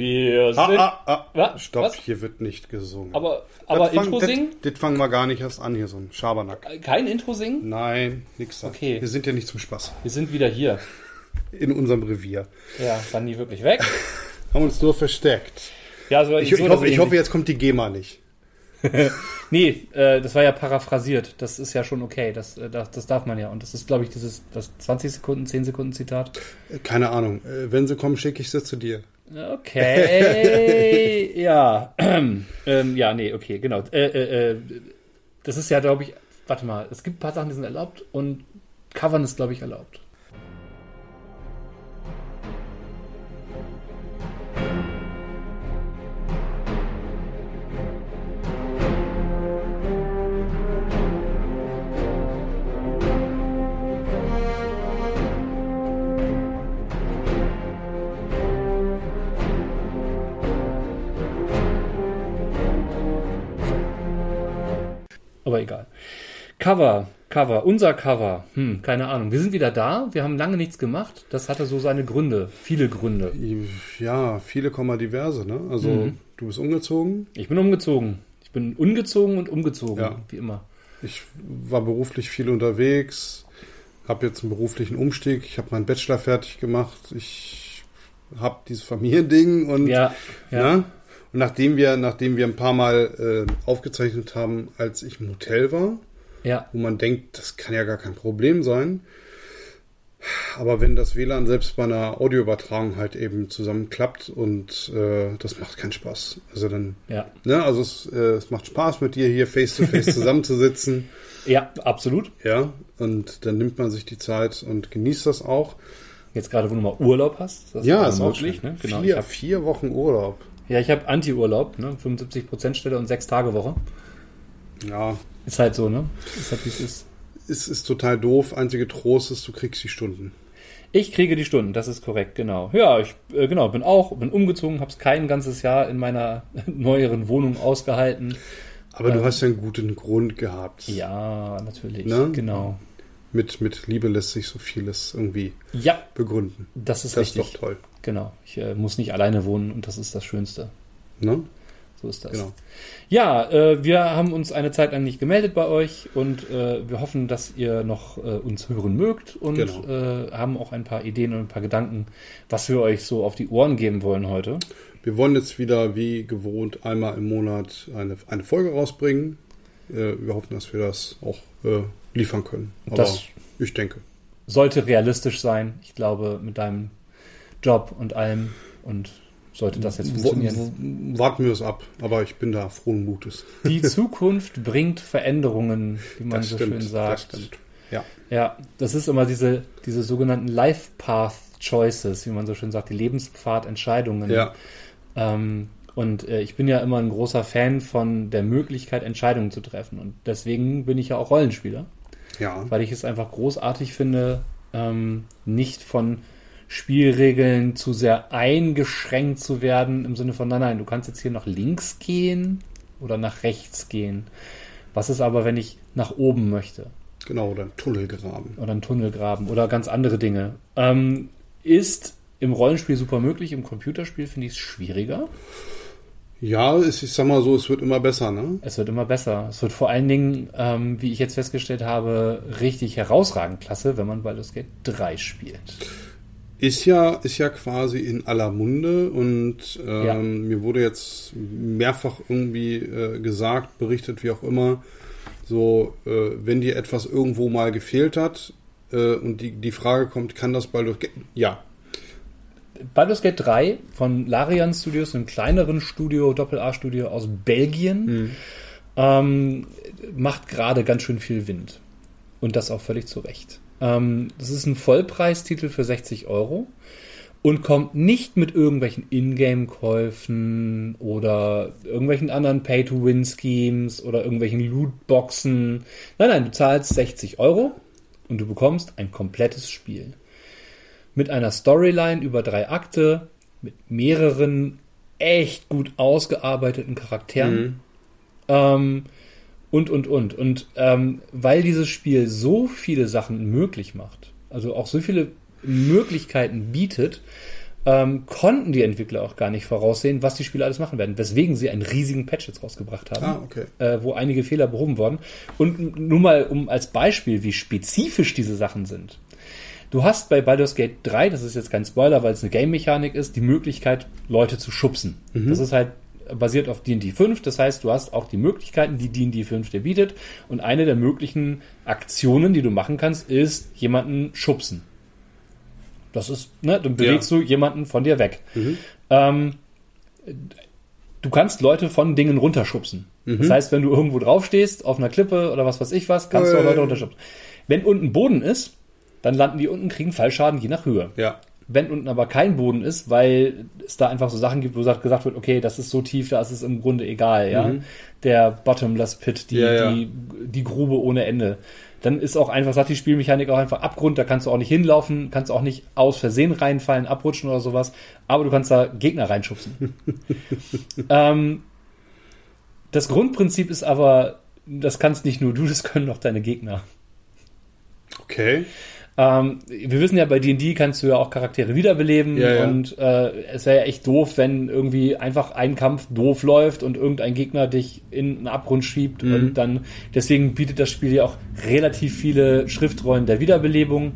Wir sind. Ah, ah, ah. Stopp, Was? hier wird nicht gesungen. Aber, aber Das Intro das- singen? Das fangen wir gar nicht erst an, hier so ein Schabernack. Kein Intro singen? Nein, nix da. Okay. Wir sind ja nicht zum Spaß. Wir sind wieder hier. In unserem Revier. Ja, waren die wirklich weg? Haben uns nur versteckt. Ja, also Ich, so, ich, hoffe, ich hoffe, jetzt kommt die GEMA nicht. Nee, äh, das war ja paraphrasiert. Das ist ja schon okay. Das, äh, das, das darf man ja. Und das ist, glaube ich, dieses das 20 Sekunden, 10 Sekunden Zitat. Äh, Keine Ahnung. Äh, Wenn sie kommen, schicke ich sie zu dir. Okay, ja. ähm, ja, nee, okay, genau. Äh, äh, äh, das ist ja, glaube ich, warte mal, es gibt ein paar Sachen, die sind erlaubt und Covern ist, glaube ich, erlaubt. Cover, Cover, unser Cover. Hm, keine Ahnung. Wir sind wieder da. Wir haben lange nichts gemacht. Das hatte so seine Gründe. Viele Gründe. Ja, viele Komma diverse, ne? Also, Mhm. du bist umgezogen. Ich bin umgezogen. Ich bin ungezogen und umgezogen. Ja. Wie immer. Ich war beruflich viel unterwegs, habe jetzt einen beruflichen Umstieg. Ich habe meinen Bachelor fertig gemacht. Ich habe dieses Familiending und Ja, ja. Ne? Und nachdem wir, nachdem wir ein paar Mal äh, aufgezeichnet haben, als ich im Hotel war, Ja. wo man denkt, das kann ja gar kein Problem sein. Aber wenn das WLAN selbst bei einer Audioübertragung halt eben zusammenklappt und äh, das macht keinen Spaß. Also dann, Ja. ne, also es, äh, es macht Spaß mit dir hier face to face zusammenzusitzen. Ja, absolut. Ja, und dann nimmt man sich die Zeit und genießt das auch. Jetzt gerade, wo du mal Urlaub hast. Das ja, ist möglich. Ne? Genau. Ich vier, hab, vier Wochen Urlaub. ja, ich habe Anti-Urlaub. Ne? 75% Stelle und 6 Tage Woche. Ja, Ist halt so, ne? Ist halt, wie es ist. ist, ist total doof. Einzige Trost ist, du kriegst die Stunden. Ich kriege die Stunden, das ist korrekt, genau. Ja, ich äh, genau, bin auch, bin umgezogen, habe es kein ganzes Jahr in meiner neueren Wohnung ausgehalten. Aber du Ähm, hast ja einen guten Grund gehabt. Ja, natürlich, Ne? genau. Mit, mit Liebe lässt sich so vieles irgendwie Ja, begründen. das ist Das ist richtig. doch toll. Genau, ich äh, muss nicht alleine wohnen und das ist das Schönste. Ne? So ist das. Genau. Ja, äh, wir haben uns eine Zeit lang nicht gemeldet bei euch und äh, wir hoffen, dass ihr noch äh, uns hören mögt und Genau. äh, haben auch ein paar Ideen und ein paar Gedanken, was wir euch so auf die Ohren geben wollen heute. Wir wollen jetzt wieder wie gewohnt einmal im Monat eine, eine Folge rausbringen. Äh, wir hoffen, dass wir das auch äh, liefern können. Aber Das- ich denke. Sollte realistisch sein, ich glaube, mit deinem Job und allem und sollte das jetzt funktionieren. warten wir es ab. Aber ich bin da frohen Mutes. Die Zukunft bringt Veränderungen, wie man so schön sagt. Das stimmt. Ja. Ja, das ist immer diese, diese sogenannten Life Path Choices, wie man so schön sagt, die Lebenspfad-Entscheidungen. Ja. Ähm, und äh, ich bin ja immer ein großer Fan von der Möglichkeit, Entscheidungen zu treffen. Und deswegen bin ich ja auch Rollenspieler, Ja. weil ich es einfach großartig finde, ähm, nicht von Spielregeln zu sehr eingeschränkt zu werden, im Sinne von, nein, nein, du kannst jetzt hier nach links gehen oder nach rechts gehen. Was ist aber, wenn ich nach oben möchte? Genau, oder ein Tunnel graben. oder einen Tunnel graben oder ganz andere Dinge. Ähm, ist im Rollenspiel super möglich, im Computerspiel finde ich es schwieriger. Ja, es, ich sag mal so, es wird immer besser, ne? Es wird immer besser. Es wird vor allen Dingen, ähm, wie ich jetzt festgestellt habe, richtig herausragend klasse, wenn man Baldur's Gate 3 spielt. Ist ja, ist ja quasi in aller Munde und ähm, Ja. mir wurde jetzt mehrfach irgendwie äh, gesagt, berichtet, wie auch immer, so, äh, wenn dir etwas irgendwo mal gefehlt hat äh, und die, die Frage kommt, kann das Baldur's Gate? Ja, Baldur's Gate 3 von Larian Studios, einem kleineren Studio, Doppel-A-Studio aus Belgien, ähm, macht gerade ganz schön viel Wind. Und das auch völlig zu Recht. Ähm, das ist ein Vollpreistitel für 60 Euro und kommt nicht mit irgendwelchen Ingame-Käufen oder irgendwelchen anderen Pay-to-Win-Schemes oder irgendwelchen Lootboxen. Nein, nein, du zahlst 60 Euro und du bekommst ein komplettes Spiel mit einer Storyline über drei Akte, mit mehreren echt gut ausgearbeiteten Charakteren. Ähm, und, und, und. Und ähm, weil dieses Spiel so viele Sachen möglich macht, also auch so viele Möglichkeiten bietet, ähm, konnten die Entwickler auch gar nicht voraussehen, was die Spieler alles machen werden, weswegen sie einen riesigen Patch jetzt rausgebracht haben, Ah, okay. äh, wo einige Fehler behoben wurden. Und nur mal um als Beispiel, wie spezifisch diese Sachen sind. Du hast bei Baldur's Gate 3, das ist jetzt kein Spoiler, weil es eine Game-Mechanik ist, die Möglichkeit, Leute zu schubsen. Das ist halt basiert auf D&D 5, das heißt, du hast auch die Möglichkeiten, die D&D 5 dir bietet und eine der möglichen Aktionen, die du machen kannst, ist jemanden schubsen. Das ist, ne, dann bewegst du jemanden von dir weg. Ähm, du kannst Leute von Dingen runterschubsen. Das heißt, wenn du irgendwo draufstehst, auf einer Klippe oder was weiß ich was, kannst du auch Äh. Leute runterschubsen. Wenn unten Boden ist, dann landen die unten, kriegen Fallschaden je nach Höhe. Ja. Wenn unten aber kein Boden ist, weil es da einfach so Sachen gibt, wo gesagt wird, okay, das ist so tief, da ist es im Grunde egal, ja. Der Bottomless Pit, die, Ja, ja. die, die Grube ohne Ende. Dann ist auch einfach, sagt die Spielmechanik auch einfach Abgrund, da kannst du auch nicht hinlaufen, kannst auch nicht aus Versehen reinfallen, abrutschen oder sowas, aber du kannst da Gegner reinschubsen. ähm, das Grundprinzip ist aber, das kannst nicht nur du, das können auch deine Gegner. Okay. Ähm, wir wissen ja, bei D&D kannst du ja auch Charaktere wiederbeleben Ja, ja. und äh, es wäre ja echt doof, wenn irgendwie einfach ein Kampf doof läuft und irgendein Gegner dich in einen Abgrund schiebt Mhm. und dann, deswegen bietet das Spiel ja auch relativ viele Schriftrollen der Wiederbelebung,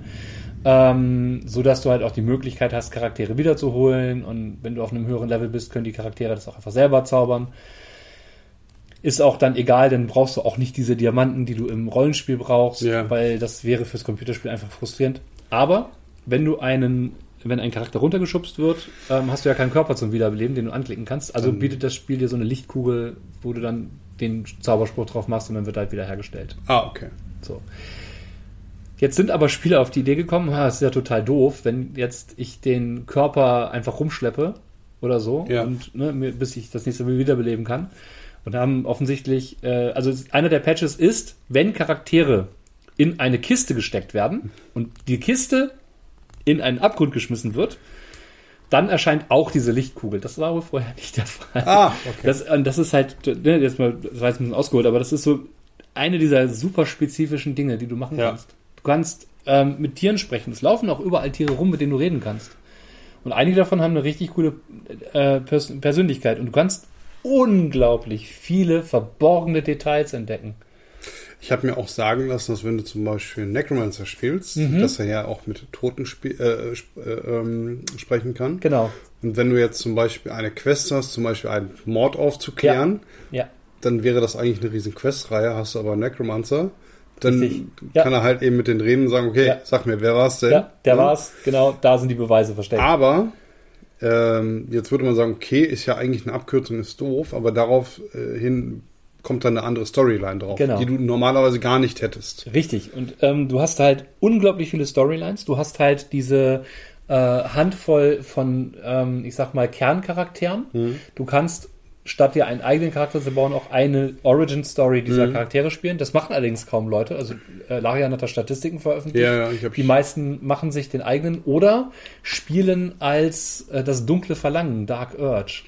ähm, so dass du halt auch die Möglichkeit hast, Charaktere wiederzuholen und wenn du auf einem höheren Level bist, können die Charaktere das auch einfach selber zaubern. Ist auch dann egal, dann brauchst du auch nicht diese Diamanten, die du im Rollenspiel brauchst, Ja. weil das wäre fürs Computerspiel einfach frustrierend. Aber wenn du einen, wenn ein Charakter runtergeschubst wird, ähm, hast du ja keinen Körper zum Wiederbeleben, den du anklicken kannst. Also bietet das Spiel dir so eine Lichtkugel, wo du dann den Zauberspruch drauf machst und dann wird er halt wieder hergestellt. Ah, okay. So. Jetzt sind aber Spieler auf die Idee gekommen, ha, das ist ja total doof, wenn jetzt ich den Körper einfach rumschleppe oder so Ja. und ne, bis ich das nächste Mal wiederbeleben kann. Und haben offensichtlich, äh, also einer der Patches ist, wenn Charaktere in eine Kiste gesteckt werden und die Kiste in einen Abgrund geschmissen wird, dann erscheint auch diese Lichtkugel. Das war wohl vorher nicht der Fall. Ah, okay. Das, das ist halt, ne, jetzt mal, das war jetzt ein bisschen ausgeholt, aber das ist so eine dieser super spezifischen Dinge, die du machen Ja. kannst. Du kannst ähm, mit Tieren sprechen. Es laufen auch überall Tiere rum, mit denen du reden kannst. Und einige davon haben eine richtig coole äh, Pers Persönlichkeit. Und du kannst unglaublich viele verborgene Details entdecken. Ich habe mir auch sagen lassen, dass wenn du zum Beispiel Necromancer spielst, Mhm. dass er ja auch mit Toten äh, äh, ähm, sprechen kann. Genau. Und wenn du jetzt zum Beispiel eine Quest hast, zum Beispiel einen Mord aufzuklären, Ja. dann wäre das eigentlich eine riesen Questreihe. Hast du aber einen Necromancer, dann. Ja. kann er halt eben mit den reden sagen, okay, Ja. sag mir, wer war's denn? Ja, der Ja. war's. Genau, da sind die Beweise versteckt. Aber ähm, jetzt würde man sagen, okay, ist ja eigentlich eine Abkürzung, ist doof, aber darauf äh, hin kommt dann eine andere Storyline drauf, Genau. die du normalerweise gar nicht hättest. Richtig. Und ähm, du hast halt unglaublich viele Storylines. Du hast halt diese äh, Handvoll von, ähm, ich sag mal, Kerncharakteren. Du kannst statt dir einen eigenen Charakter zu bauen, auch eine Origin-Story dieser Charaktere spielen. Das machen allerdings kaum Leute. Also äh, Larian hat da Statistiken veröffentlicht. Ja, ja, ich habe Die meisten machen sich den eigenen oder spielen als äh, das dunkle Verlangen, Dark Urge.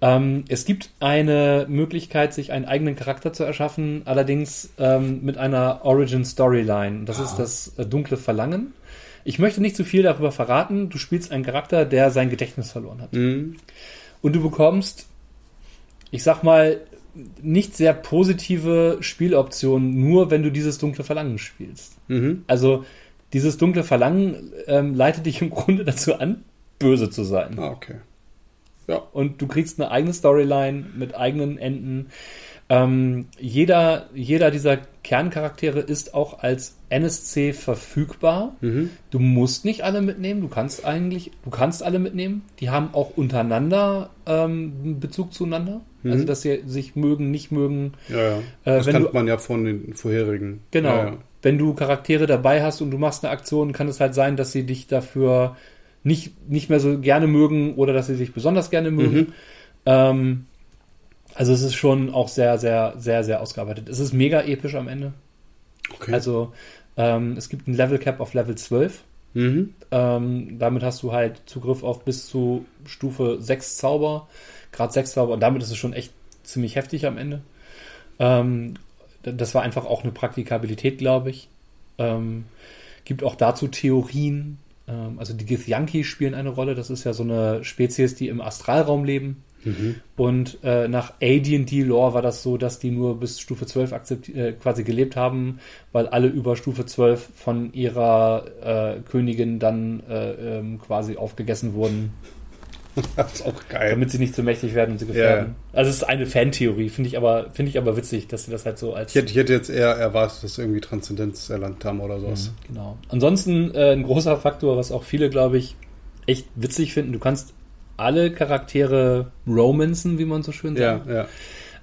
Ähm, es gibt eine Möglichkeit, sich einen eigenen Charakter zu erschaffen, allerdings ähm, mit einer Origin Storyline. Das ist das äh, dunkle Verlangen. Ich möchte nicht zu viel darüber verraten. Du spielst einen Charakter, der sein Gedächtnis verloren hat. Mhm. Und du bekommst, ich sag mal, nicht sehr positive Spieloptionen, nur wenn du dieses dunkle Verlangen spielst. Mhm. Also dieses dunkle Verlangen ähm, leitet dich im Grunde dazu an, böse zu sein. Ah, okay. Und du kriegst eine eigene Storyline mit eigenen Enden. Ähm, jeder, jeder dieser Kerncharaktere ist auch als NSC verfügbar. Mhm. Du musst nicht alle mitnehmen, du kannst eigentlich, du kannst alle mitnehmen. Die haben auch untereinander ähm, Bezug zueinander. Mhm. Also dass sie sich mögen, nicht mögen. Ja, ja. Äh, das kannte du- man ja von den vorherigen. Genau. Ja, ja. Wenn du Charaktere dabei hast und du machst eine Aktion, kann es halt sein, dass sie dich dafür nicht, nicht mehr so gerne mögen oder dass sie sich besonders gerne mögen. Mhm. Ähm, also es ist schon auch sehr, sehr, sehr, sehr ausgearbeitet. Es ist mega episch am Ende. Okay. Also ähm, es gibt ein Level Cap auf Level 12. mhm. Ähm, damit hast du halt Zugriff auf bis zu Stufe 6 Zauber, Grad 6 Zauber und damit ist es schon echt ziemlich heftig am Ende. Ähm, das war einfach auch eine Praktikabilität, glaube ich. Ähm, gibt auch dazu Theorien. Ähm, also die Githyanki spielen eine Rolle. Das ist ja so eine Spezies, die im Astralraum leben. Mhm. Und äh, nach AD&D-Lore war das so, dass die nur bis Stufe 12 akzept, äh, quasi gelebt haben, weil alle über Stufe 12 von ihrer äh, Königin dann äh, ähm, quasi aufgegessen wurden, Das ist auch geil. damit sie nicht zu mächtig werden und sie gefährden. Also es ist eine Fantheorie, finde ich aber finde ich aber witzig, dass sie das halt so als Ich hätte, ich hätte jetzt eher erwartet, dass sie irgendwie Transzendenz erlangt haben oder sowas. Genau. Ansonsten äh, ein großer Faktor, was auch viele, glaube ich, echt witzig finden. Du kannst alle Charaktere romanzen, wie man so schön Ja, sagt. ja.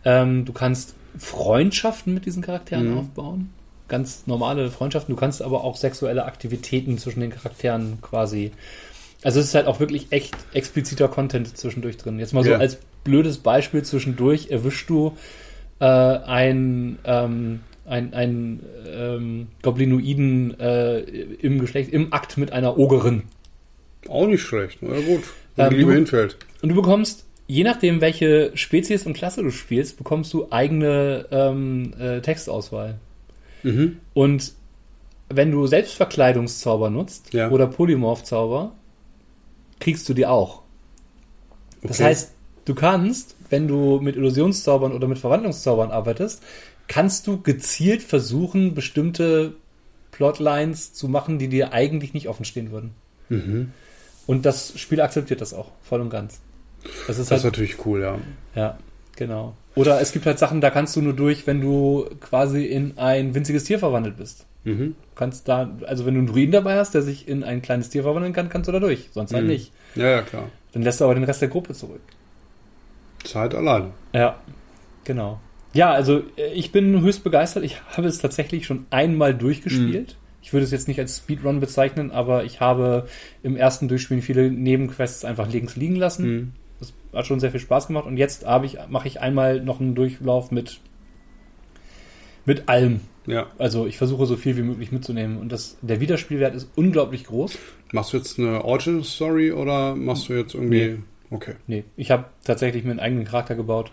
Ähm, du kannst Freundschaften mit diesen Charakteren Mhm. aufbauen. Ganz normale Freundschaften. Du kannst aber auch sexuelle Aktivitäten zwischen den Charakteren quasi. Also es ist halt auch wirklich echt expliziter Content zwischendurch drin. Jetzt mal so Ja. als blödes Beispiel zwischendurch erwischst du äh, ein, ähm, ein, ein ähm, Goblinoiden äh, im Geschlecht, im Akt mit einer Ogerin. Auch nicht schlecht. Na gut. Wo Ähm, die Liebe hinfällt. Und du bekommst, je nachdem, welche Spezies und Klasse du spielst, bekommst du eigene ähm, äh, Textauswahl. Mhm. Und wenn du Selbstverkleidungszauber nutzt Ja. oder Polymorphzauber, kriegst du die auch. Das Okay. heißt, du kannst, wenn du mit Illusionszaubern oder mit Verwandlungszaubern arbeitest, kannst du gezielt versuchen, bestimmte Plotlines zu machen, die dir eigentlich nicht offen stehen würden. Mhm. Und das Spiel akzeptiert das auch, voll und ganz. Das ist Das ist halt, natürlich cool, ja. ja, genau. Oder es gibt halt Sachen, da kannst du nur durch, wenn du quasi in ein winziges Tier verwandelt bist. Mhm. Du kannst da, also wenn du einen Druiden dabei hast, der sich in ein kleines Tier verwandeln kann, kannst du da durch. Sonst halt Mhm. nicht. Ja, ja, klar. Dann lässt du aber den Rest der Gruppe zurück. Zeit alleine. Ja, genau. Ja, also äh, ich bin höchst begeistert. Ich habe es tatsächlich schon einmal durchgespielt. Ich würde es jetzt nicht als Speedrun bezeichnen, aber ich habe im ersten Durchspielen viele Nebenquests einfach links liegen lassen. Mhm. Das hat schon sehr viel Spaß gemacht. Und jetzt habe ich, mache ich einmal noch einen Durchlauf mit, mit allem. Ja. Also ich versuche so viel wie möglich mitzunehmen. Und das, der Wiederspielwert ist unglaublich groß. Machst du jetzt eine Origin Story oder machst du jetzt irgendwie. Nee. Okay. Nee, ich habe tatsächlich mir einen eigenen Charakter gebaut.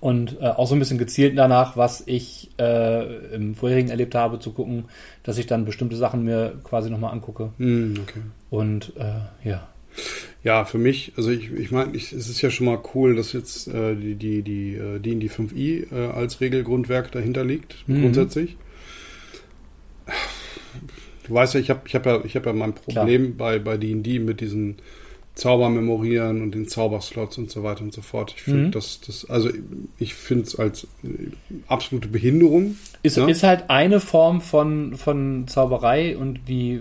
Und äh, auch so ein bisschen gezielt danach, was ich äh, im vorherigen erlebt habe, zu gucken, dass ich dann bestimmte Sachen mir quasi nochmal angucke. Mhm, okay. Und äh, ja. Ja, für mich, also ich, ich meine, es ist ja schon mal cool, dass jetzt äh, die, die, die äh, D&D 5i äh, als Regelgrundwerk dahinter liegt, Mhm. grundsätzlich. Du weißt ja, ich habe ich hab ja, ich hab ja mein Problem bei, bei D&D mit diesen Zauber memorieren und den Zauberslots und so weiter und so fort. Ich finde Mhm. das, das, also ich finde es als äh, absolute Behinderung. Ist, Ja. ist halt eine Form von, von Zauberei und die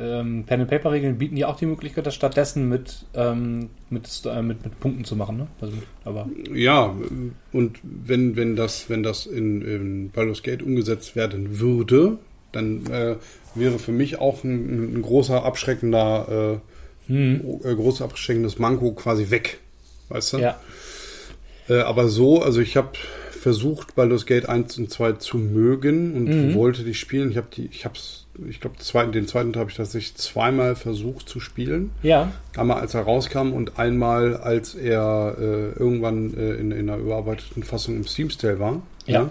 ähm, Pen-and-Paper-Regeln bieten ja auch die Möglichkeit, das stattdessen mit, ähm, mit, äh, mit, mit Punkten zu machen. Ne? Also, aber Ja, und wenn, wenn das, wenn das in, in Baldur's Gate umgesetzt werden würde, dann äh, wäre für mich auch ein, ein großer abschreckender, hm, großes abschreckendes Manko quasi weg. Weißt du? ja. Äh, aber so, also ich habe versucht, Baldur's Gate 1 und 2 zu mögen und Mhm. wollte die spielen. Ich habe die, ich hab's, ich glaube, zweiten, den zweiten Teil habe ich tatsächlich zweimal versucht zu spielen. Ja, Einmal als er rauskam und einmal als er äh, irgendwann äh, in, in einer überarbeiteten Fassung im Steam Sale war. Ja.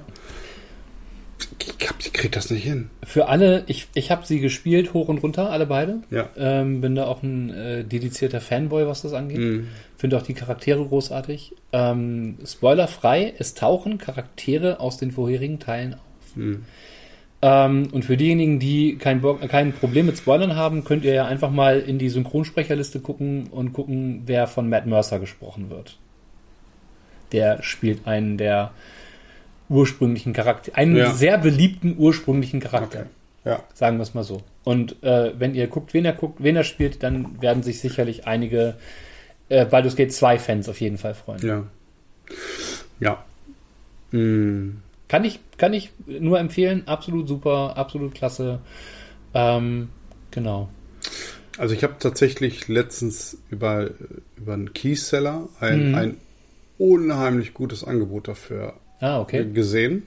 Ich, hab, ich krieg das nicht hin. Für alle, ich, ich habe sie gespielt, hoch und runter, alle beide. Ja. Ähm, bin da auch ein äh, dedizierter Fanboy, was das angeht. Mhm. Finde auch die Charaktere großartig. Ähm, spoilerfrei, es tauchen Charaktere aus den vorherigen Teilen auf. Mhm. Ähm, und für diejenigen, die kein, Bo kein Problem mit Spoilern haben, könnt ihr ja einfach mal in die Synchronsprecherliste gucken und gucken, wer von Matt Mercer gesprochen wird. Der spielt einen der ursprünglichen Charakter, einen Ja. sehr beliebten ursprünglichen Charakter. Okay. Ja. Sagen wir es mal so. Und äh, wenn ihr guckt, wen er guckt, wen er spielt, dann werden sich sicherlich einige äh, Baldur's Gate 2 Fans auf jeden Fall freuen. Ja. Ja. Mhm. Kann ich, kann ich nur empfehlen. Absolut super, absolut klasse. Ähm, genau. Also ich habe tatsächlich letztens über, über einen Keyseller ein, Mhm. ein unheimlich gutes Angebot dafür Ah, okay. gesehen.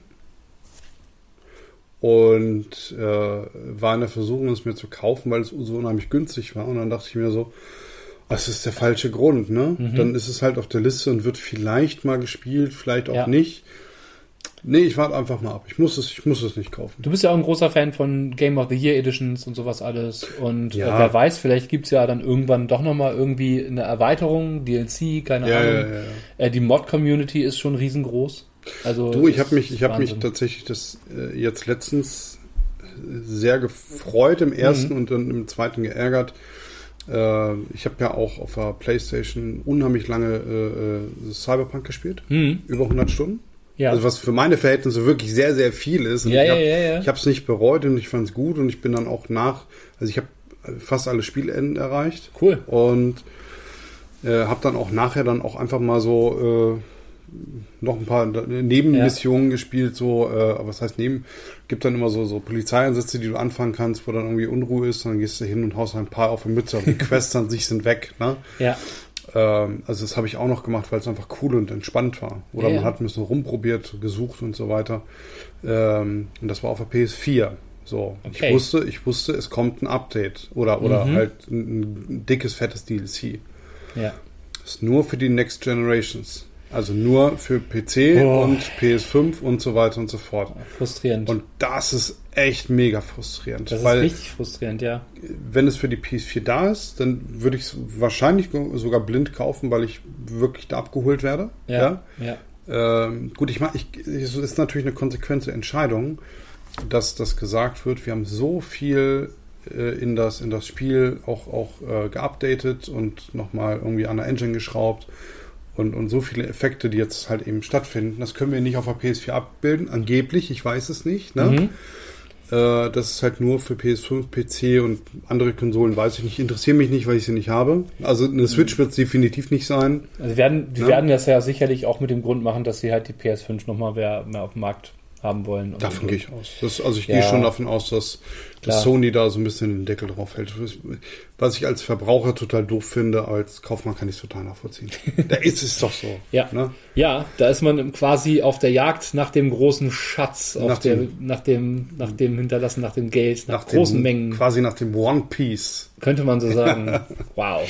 Und äh, war in der Versuchung, es mir zu kaufen, weil es so unheimlich günstig war. Und dann dachte ich mir so, das ist der falsche Grund, ne? Mhm. Dann ist es halt auf der Liste und wird vielleicht mal gespielt, vielleicht auch Ja. nicht. Nee, ich warte einfach mal ab. Ich muss es, ich muss es nicht kaufen. Du bist ja auch ein großer Fan von Game of the Year Editions und sowas alles. Und Ja. äh, wer weiß, vielleicht gibt's ja dann irgendwann doch nochmal irgendwie eine Erweiterung, DLC, keine Ja, Ahnung. ja, ja. Äh, die Mod-Community ist schon riesengroß. Also Du, ich habe mich, ich habe mich tatsächlich das äh, jetzt letztens sehr gefreut im ersten Mhm. und dann im zweiten geärgert. Äh, ich habe ja auch auf der PlayStation unheimlich lange äh, äh, Cyberpunk gespielt, Hm, über 100 Stunden. ja. Also was für meine Verhältnisse wirklich sehr, sehr viel ist. Und Ja, ich ja, habe ja, ja. Es nicht bereut und ich fand es gut und ich bin dann auch nach, also ich habe fast alle Spielenden erreicht cool. und äh, habe dann auch nachher dann auch einfach mal so äh, noch ein paar Nebenmissionen gespielt, so, äh, was heißt neben, gibt dann immer so, so Polizeieinsätze, die du anfangen kannst, wo dann irgendwie Unruhe ist, dann gehst du hin und haust ein paar auf die Mütze, und die Quests an sich sind weg, ne? Ja. Ähm, also das habe ich auch noch gemacht, weil es einfach cool und entspannt war. Oder Ja, man ja. hat ein bisschen rumprobiert, gesucht und so weiter. Ähm, und das war auf der PS4. So, Okay. ich wusste, ich wusste, es kommt ein Update oder oder Mhm. halt ein, ein dickes fettes DLC. Ja. Ist nur für die Next Generations. Also nur für PC Oh. und PS5 und so weiter und so fort. Frustrierend. Und das ist echt mega frustrierend. das ist richtig frustrierend, ja. wenn es für die PS4 da ist, dann würde ich es wahrscheinlich sogar blind kaufen, weil ich wirklich da abgeholt werde. Ja. Ja. Ähm, gut, ich meine, es ist natürlich eine konsequente Entscheidung, dass das gesagt wird. Wir haben so viel äh, in, das, in das Spiel auch, auch äh, geupdatet und nochmal irgendwie an der Engine geschraubt und, und so viele Effekte, die jetzt halt eben stattfinden. Das können wir nicht auf der PS4 abbilden, angeblich, ich weiß es nicht. Ne? Mhm. Äh, das ist halt nur für PS5, PC und andere Konsolen, weiß ich nicht. Interessieren mich nicht, weil ich sie nicht habe. Also eine Switch wird es definitiv nicht sein. Also werden, die Ja. werden das ja sicherlich auch mit dem Grund machen, dass sie halt die PS5 nochmal mehr, mehr auf dem Markt haben wollen. Davon gehe ich aus. Das, also ich Ja. gehe schon davon aus, dass, dass. Sony da so ein bisschen den Deckel drauf hält. Was ich als Verbraucher total doof finde, als Kaufmann kann ich es total nachvollziehen. da ist es doch so. Ja. Ne? Ja, da ist man quasi auf der Jagd nach dem großen Schatz, Nach der, dem- nach dem, nach dem Hinterlassen, nach dem Geld, nach, Nach großen dem, Mengen, Quasi nach dem One Piece. könnte man so sagen. wow.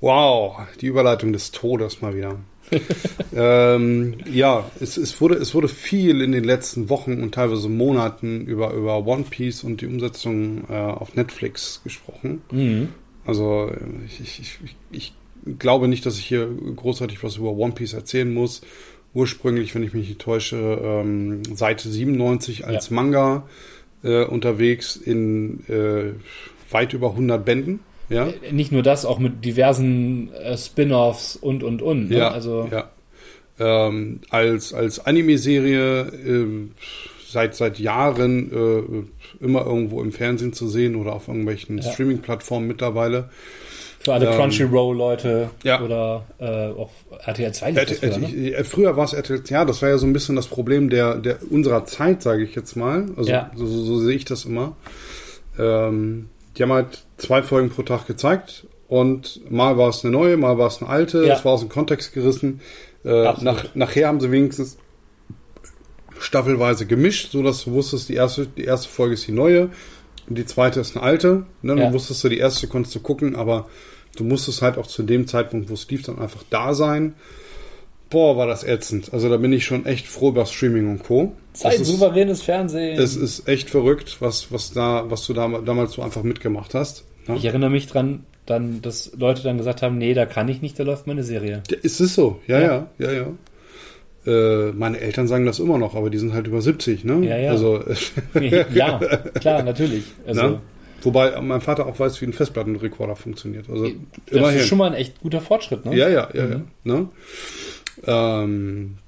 Wow, die Überleitung des Todes mal wieder. ähm, ja, es, es, wurde, es wurde viel in den letzten Wochen und teilweise Monaten über, über One Piece und die Umsetzung äh, auf Netflix gesprochen. Mhm. Also ich, ich, ich, ich glaube nicht, dass ich hier großartig was über One Piece erzählen muss. Ursprünglich, wenn ich mich nicht täusche, ähm, Seite 97 als Ja. Manga äh, unterwegs in äh, weit über 100 Bänden. Ja, Nicht nur das, auch mit diversen äh, Spin-offs und und und. Ne? ja, also ja. Ähm, als als Anime-Serie ähm, seit seit Jahren äh, immer irgendwo im Fernsehen zu sehen oder auf irgendwelchen Ja. Streaming-Plattformen mittlerweile. für alle ähm, Crunchyroll-Leute ja. oder äh, auch RTL 2 lief das RTL, früher, ne? äh, früher war es RTL, ja, das war ja so ein bisschen das Problem der, der unserer Zeit, sage ich jetzt mal. Also Ja. so, so, so sehe ich das immer. Ähm, die haben halt zwei Folgen pro Tag gezeigt und mal war es eine neue, mal war es eine alte. Ja. Das war aus dem Kontext gerissen. Äh, nach, nachher haben sie wenigstens staffelweise gemischt, so dass du wusstest, die erste, die erste Folge ist die neue und die zweite ist eine alte. Ne? Ja. Du wusstest du, die erste konntest du gucken, aber du musstest halt auch zu dem Zeitpunkt, wo es lief, dann einfach da sein. Boah, war das ätzend. Also da bin ich schon echt froh über Streaming und Co. Das ist, Zeitsouveränes Fernsehen. es ist echt verrückt, was, was da, was du da, damals so einfach mitgemacht hast. Ne? ich erinnere mich dran, dann, dass Leute dann gesagt haben, nee, da kann ich nicht, da läuft meine Serie. Ja, Es ist so, ja, Ja. ja, ja, ja. Äh, meine Eltern sagen das immer noch, aber die sind halt über 70, ne? Ja, ja. Also, ja, klar, natürlich. Also, ne? Wobei mein Vater auch weiß, wie ein Festplattenrekorder funktioniert. Also, das immerhin. ist schon mal ein echt guter Fortschritt, ne? Ja, ja, ja, Mhm. ja. Ne? Ähm,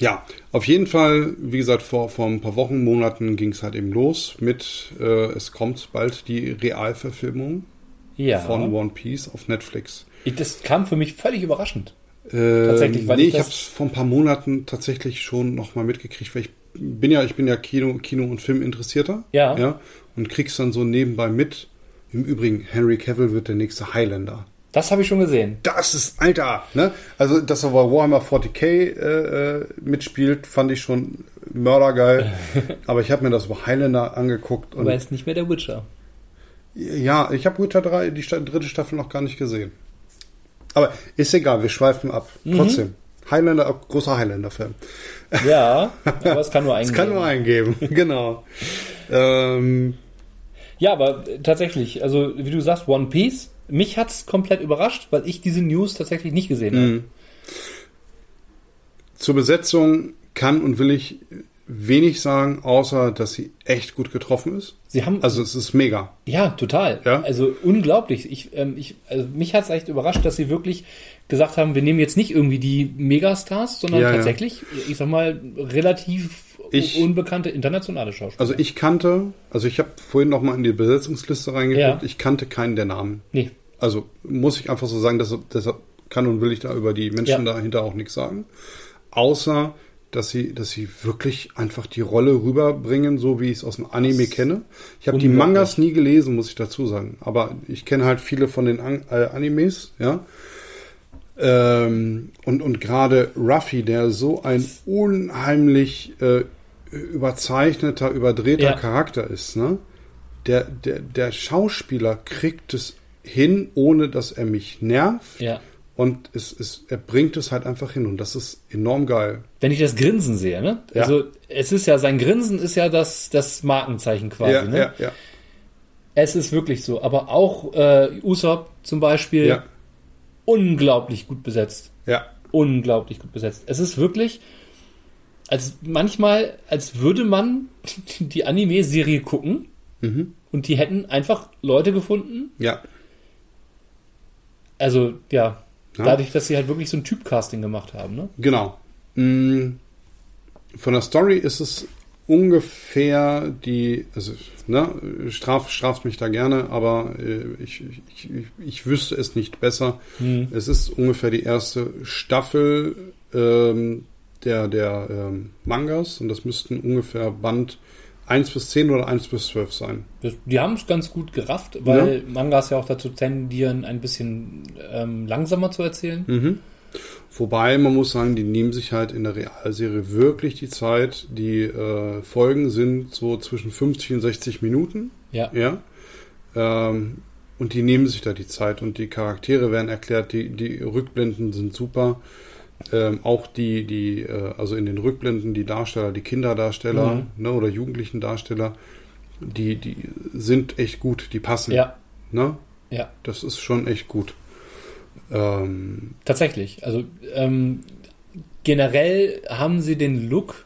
ja, auf jeden Fall, wie gesagt, vor, vor ein paar Wochen, Monaten ging es halt eben los mit, äh, es kommt bald die Realverfilmung Ja. von One Piece auf Netflix. Ich- Das kam für mich völlig überraschend. Ähm, Tatsächlich, weil nee, ich habe es vor ein paar Monaten tatsächlich schon nochmal mitgekriegt, weil ich bin ja, ich bin ja Kino, Kino und Film interessierter. Ja. ja. Und krieg's dann so nebenbei mit. Im Übrigen, Henry Cavill wird der nächste Highlander. Das habe ich schon gesehen. Das ist, Alter, ne? Also, dass er bei Warhammer 40k äh, äh, mitspielt, fand ich schon mördergeil. Aber ich habe mir das bei Highlander angeguckt und Aber er ist nicht mehr der Witcher. ja, ich habe Witcher 3, die dritte Staffel noch gar nicht gesehen. Aber ist egal, wir schweifen ab. Mhm. Trotzdem. Highlander, großer Highlander-Fan. Ja, aber es kann nur eingeben. Es kann nur eingeben, genau. Ähm, ja, aber tatsächlich, also wie du sagst, One Piece, mich hat's komplett überrascht, weil ich diese News tatsächlich nicht gesehen habe. Mhm. Zur Besetzung kann und will ich wenig sagen, außer dass sie echt gut getroffen ist. Sie haben Also es ist mega. Ja, total. Ja? Also unglaublich. Ich, ähm, ich, also mich hat es echt überrascht, dass sie wirklich gesagt haben, wir nehmen jetzt nicht irgendwie die Megastars, sondern Ja, ja. tatsächlich, ich sag mal, relativ Ich- unbekannte internationale Schauspieler. Also ich kannte, also ich habe vorhin noch mal in die Besetzungsliste reingeguckt, Ja. ich kannte keinen der Namen. nee, Also muss ich einfach so sagen, deshalb, deshalb kann und will ich da über die Menschen Ja. dahinter auch nichts sagen. Außer, dass sie, dass sie wirklich einfach die Rolle rüberbringen, so wie ich es aus dem Anime kenne. Ich habe die. Mangas nie gelesen, muss ich dazu sagen. Aber ich kenne halt viele von den An äh, Animes, ja. Ähm, und und gerade Ruffy, der so ein unheimlich äh, überzeichneter, überdrehter Ja. Charakter ist, ne? Der, der, der Schauspieler kriegt es hin, ohne dass er mich nervt. ja. Und es, es, er bringt es halt einfach hin und das ist enorm geil. Wenn ich das Grinsen sehe, ne? Ja. Also es ist ja, sein Grinsen ist ja das, das Markenzeichen quasi, ja, ne? ja, ja, Es ist wirklich so. Aber auch äh, Usopp zum Beispiel, ja, unglaublich gut besetzt. ja, unglaublich gut besetzt. Es ist wirklich, als manchmal, als würde man die Anime-Serie gucken mhm. und die hätten einfach Leute gefunden. ja, Also, ja, Ja. dadurch, dass sie halt wirklich so ein Typcasting gemacht haben, ne? genau. Mm, Von der Story ist es ungefähr die, also, ne, straf, straft mich da gerne, aber äh, ich, ich, ich, ich wüsste es nicht besser. Hm. Es ist ungefähr die erste Staffel ähm, der, der ähm, Mangas und das müssten ungefähr Band 1 bis 10 oder 1 bis 12 sein. Das, die haben es ganz gut gerafft, weil Mangas ja auch dazu tendieren, ein bisschen ähm, langsamer zu erzählen. Mhm. Wobei man muss sagen, die nehmen sich halt in der Realserie wirklich die Zeit. Die äh, Folgen sind so zwischen 50 und 60 Minuten. Ja. Ja. Ähm, und die nehmen sich da die Zeit und die Charaktere werden erklärt, die, die Rückblenden sind super. Ähm, auch die, die, äh, also in den Rückblenden die Darsteller, die Kinderdarsteller Mhm. ne, oder jugendlichen Darsteller, die, die sind echt gut, die passen. Ja, Ne? ja, Das ist schon echt gut. Ähm, tatsächlich. Also ähm, generell haben sie den Look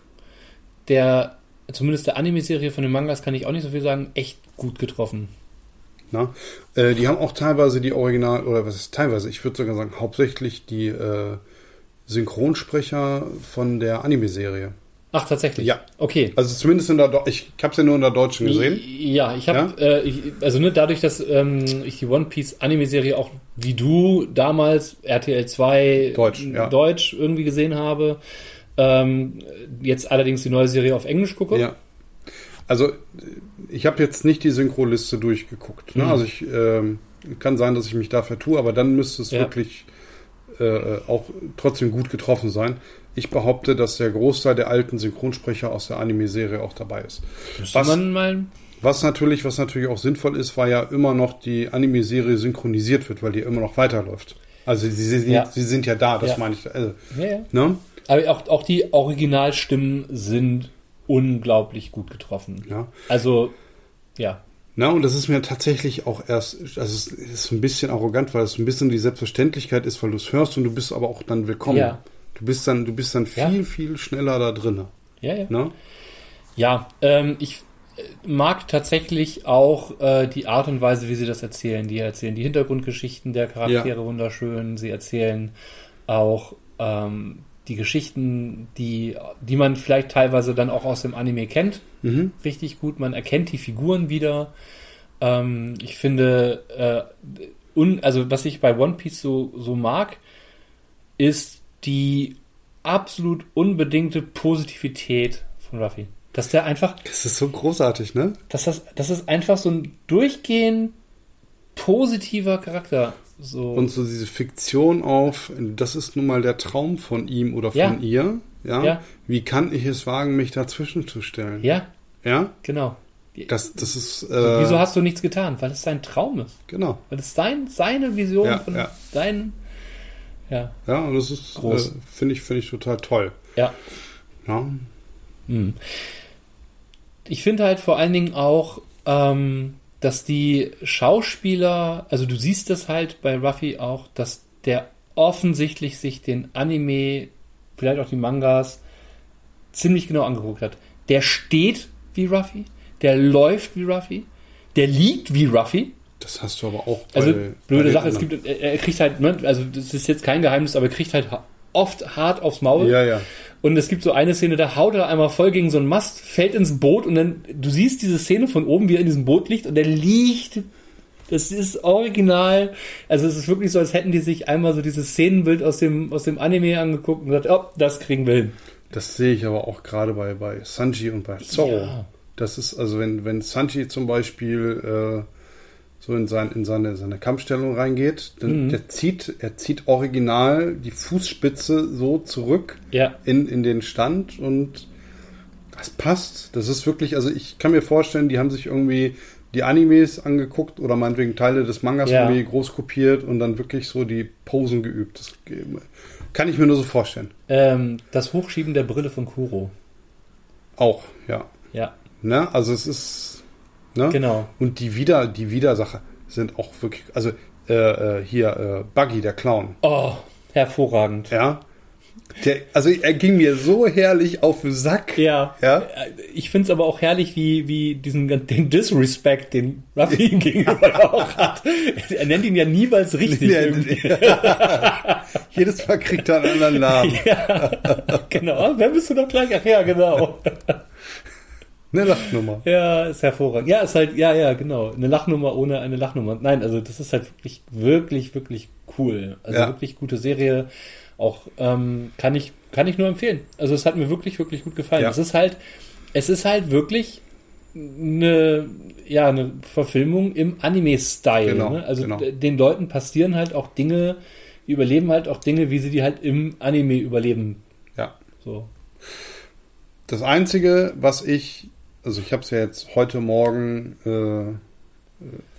der, zumindest der Anime-Serie von den Mangas, kann ich auch nicht so viel sagen, echt gut getroffen. Na? Äh, die haben auch teilweise die Original, oder was ist teilweise, ich würde sogar sagen, hauptsächlich die äh, Synchronsprecher von der Anime-Serie. Ach, tatsächlich? Ja. Okay. Also zumindest in der, Do ich habe es ja nur in der deutschen gesehen. Ja, ich habe, äh, ich, also ne, dadurch, dass ähm, ich die One Piece Anime-Serie auch wie du damals RTL 2 Deutsch, ja. Deutsch irgendwie gesehen habe, ähm, jetzt allerdings die neue Serie auf Englisch gucke. Ja. Also äh, ich habe jetzt nicht die Synchronliste durchgeguckt. Ne? Mhm. Also ich ähm, kann sein, dass ich mich da vertue, aber dann müsste es Ja. wirklich äh, auch trotzdem gut getroffen sein. Ich behaupte, dass der Großteil der alten Synchronsprecher aus der Anime-Serie auch dabei ist. Müsste Was- man mal. Was natürlich, was natürlich auch sinnvoll ist, weil ja immer noch die Anime-Serie synchronisiert wird, weil die immer noch weiterläuft. Also sie, sie, Ja. sie sind ja da, das Ja. meine ich. Also, Ja, ne? Aber auch, auch die Originalstimmen sind unglaublich gut getroffen. Also, ja. Na, und das ist mir tatsächlich auch erst, also es ist ein bisschen arrogant, weil es ein bisschen die Selbstverständlichkeit ist, weil du es hörst und du bist aber auch dann willkommen. Ja. Du bist dann, du bist dann Ja. viel, viel schneller da drin. Ja, ja. Ne? Ja, ähm, ich äh, mag tatsächlich auch äh, die Art und Weise, wie sie das erzählen. Die erzählen die Hintergrundgeschichten der Charaktere wunderschön. Sie erzählen auch ähm, die Geschichten, die, die man vielleicht teilweise dann auch aus dem Anime kennt, Mhm. richtig gut. Man erkennt die Figuren wieder. Ähm, ich finde, äh, un, also was ich bei One Piece so, so mag, ist die absolut unbedingte Positivität von Ruffy. Dass der einfach, Das ist so großartig, ne? dass das, das ist einfach so ein durchgehend positiver Charakter. So. Und so diese Fiktion auf, das ist nun mal der Traum von ihm oder von Ja. ihr. Ja? Ja. Wie kann ich es wagen, mich dazwischen zu stellen? ja, Ja? genau. Das, das ist. Äh, Wieso hast du nichts getan? Weil es sein Traum ist. Genau. Weil es sein, seine Vision Ja, von ja. deinem. Ja, Ja, und das ist, äh, finde ich, finde ich total toll. ja. Ja. Mhm. Ich finde halt vor allen Dingen auch, ähm, dass die Schauspieler, also du siehst das halt bei Ruffy auch, dass der offensichtlich sich den Anime, vielleicht auch die Mangas, ziemlich genau angeguckt hat. Der steht wie Ruffy, der läuft wie Ruffy, der liegt wie Ruffy. Das hast du aber auch bei, Also blöde Sache, es gibt, er, kriegt halt, ne, also das ist jetzt kein Geheimnis, aber er kriegt halt ha- oft hart aufs Maul. Ja, ja. Und es gibt so eine Szene, da haut er einmal voll gegen so einen Mast, fällt ins Boot und dann, du siehst diese Szene von oben, wie er in diesem Boot liegt und er liegt. Das ist original. Also es ist wirklich so, als hätten die sich einmal so dieses Szenenbild aus dem, aus dem Anime angeguckt und gesagt, oh, das kriegen wir hin. Das sehe ich aber auch gerade bei, bei Sanji und bei Zorro. Ja. Das ist, also wenn, wenn Sanji zum Beispiel äh, so in, sein, in seine, seine Kampfstellung reingeht, dann Mhm. der zieht, er zieht original die Fußspitze so zurück Ja. in, in den Stand und das passt. Das ist wirklich, also ich kann mir vorstellen, die haben sich irgendwie die Animes angeguckt oder meinetwegen Teile des Mangas Ja. irgendwie groß kopiert und dann wirklich so die Posen geübt. Das kann ich mir nur so vorstellen. Ähm, das Hochschieben der Brille von Kuro. Auch, ja. Ja, Ne? Also es ist. Ne? genau. Und die Wieder, die Widersacher sind auch wirklich. Also äh, äh, hier äh, Buggy, der Clown. Oh, hervorragend. Ja. Der, also er ging mir so herrlich auf den Sack. Ja. Ja. Ich finde es aber auch herrlich, wie, wie diesen den Disrespect, den Ruffy ihm gegenüber auch hat. Er nennt ihn ja niemals richtig. Irgendwie. Jedes Mal kriegt er einen anderen Namen. Ja, genau. Wer bist du doch gleich? Ach ja, genau. Eine Lachnummer. Ja, ist hervorragend. Ja, ist halt, ja, ja, genau. Eine Lachnummer ohne eine Lachnummer. Nein, also das ist halt wirklich, wirklich, wirklich cool. Also Ja. wirklich gute Serie. Auch ähm, kann ich, kann ich nur empfehlen. Also es hat mir wirklich, wirklich gut gefallen. Ja. Es ist halt, es ist halt wirklich eine, ja, eine Verfilmung im Anime-Style. Genau, ne? Also genau. den Leuten passieren halt auch Dinge, die überleben halt auch Dinge, wie sie die halt im Anime überleben. Ja. So. Das Einzige, was ich, also ich habe es ja jetzt heute Morgen äh, äh,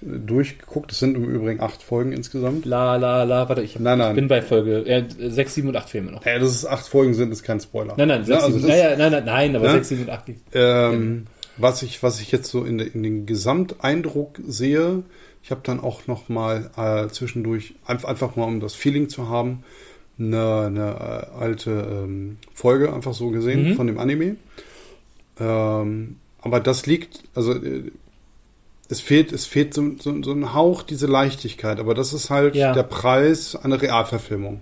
durchgeguckt. Es sind im Übrigen acht Folgen insgesamt. La, la, la, warte, ich, hab, Nein, nein. ich bin bei Folge äh, 6, 7 und 8 Filme noch. Äh, dass es acht Folgen sind, ist kein Spoiler. Nein, nein, Ne, 6, also 7, das- naja, nein, nein, nein, aber Ne? 6, 7 und 8. Ähm, was, ich, was ich jetzt so in, de, in den Gesamteindruck sehe, ich habe dann auch noch mal äh, zwischendurch, einfach, einfach mal um das Feeling zu haben, eine, eine äh, alte ähm, Folge einfach so gesehen Mhm. von dem Anime. Ähm, aber das liegt, also äh, es fehlt, es fehlt so, so, so ein Hauch diese Leichtigkeit, aber das ist halt Ja. der Preis einer Realverfilmung.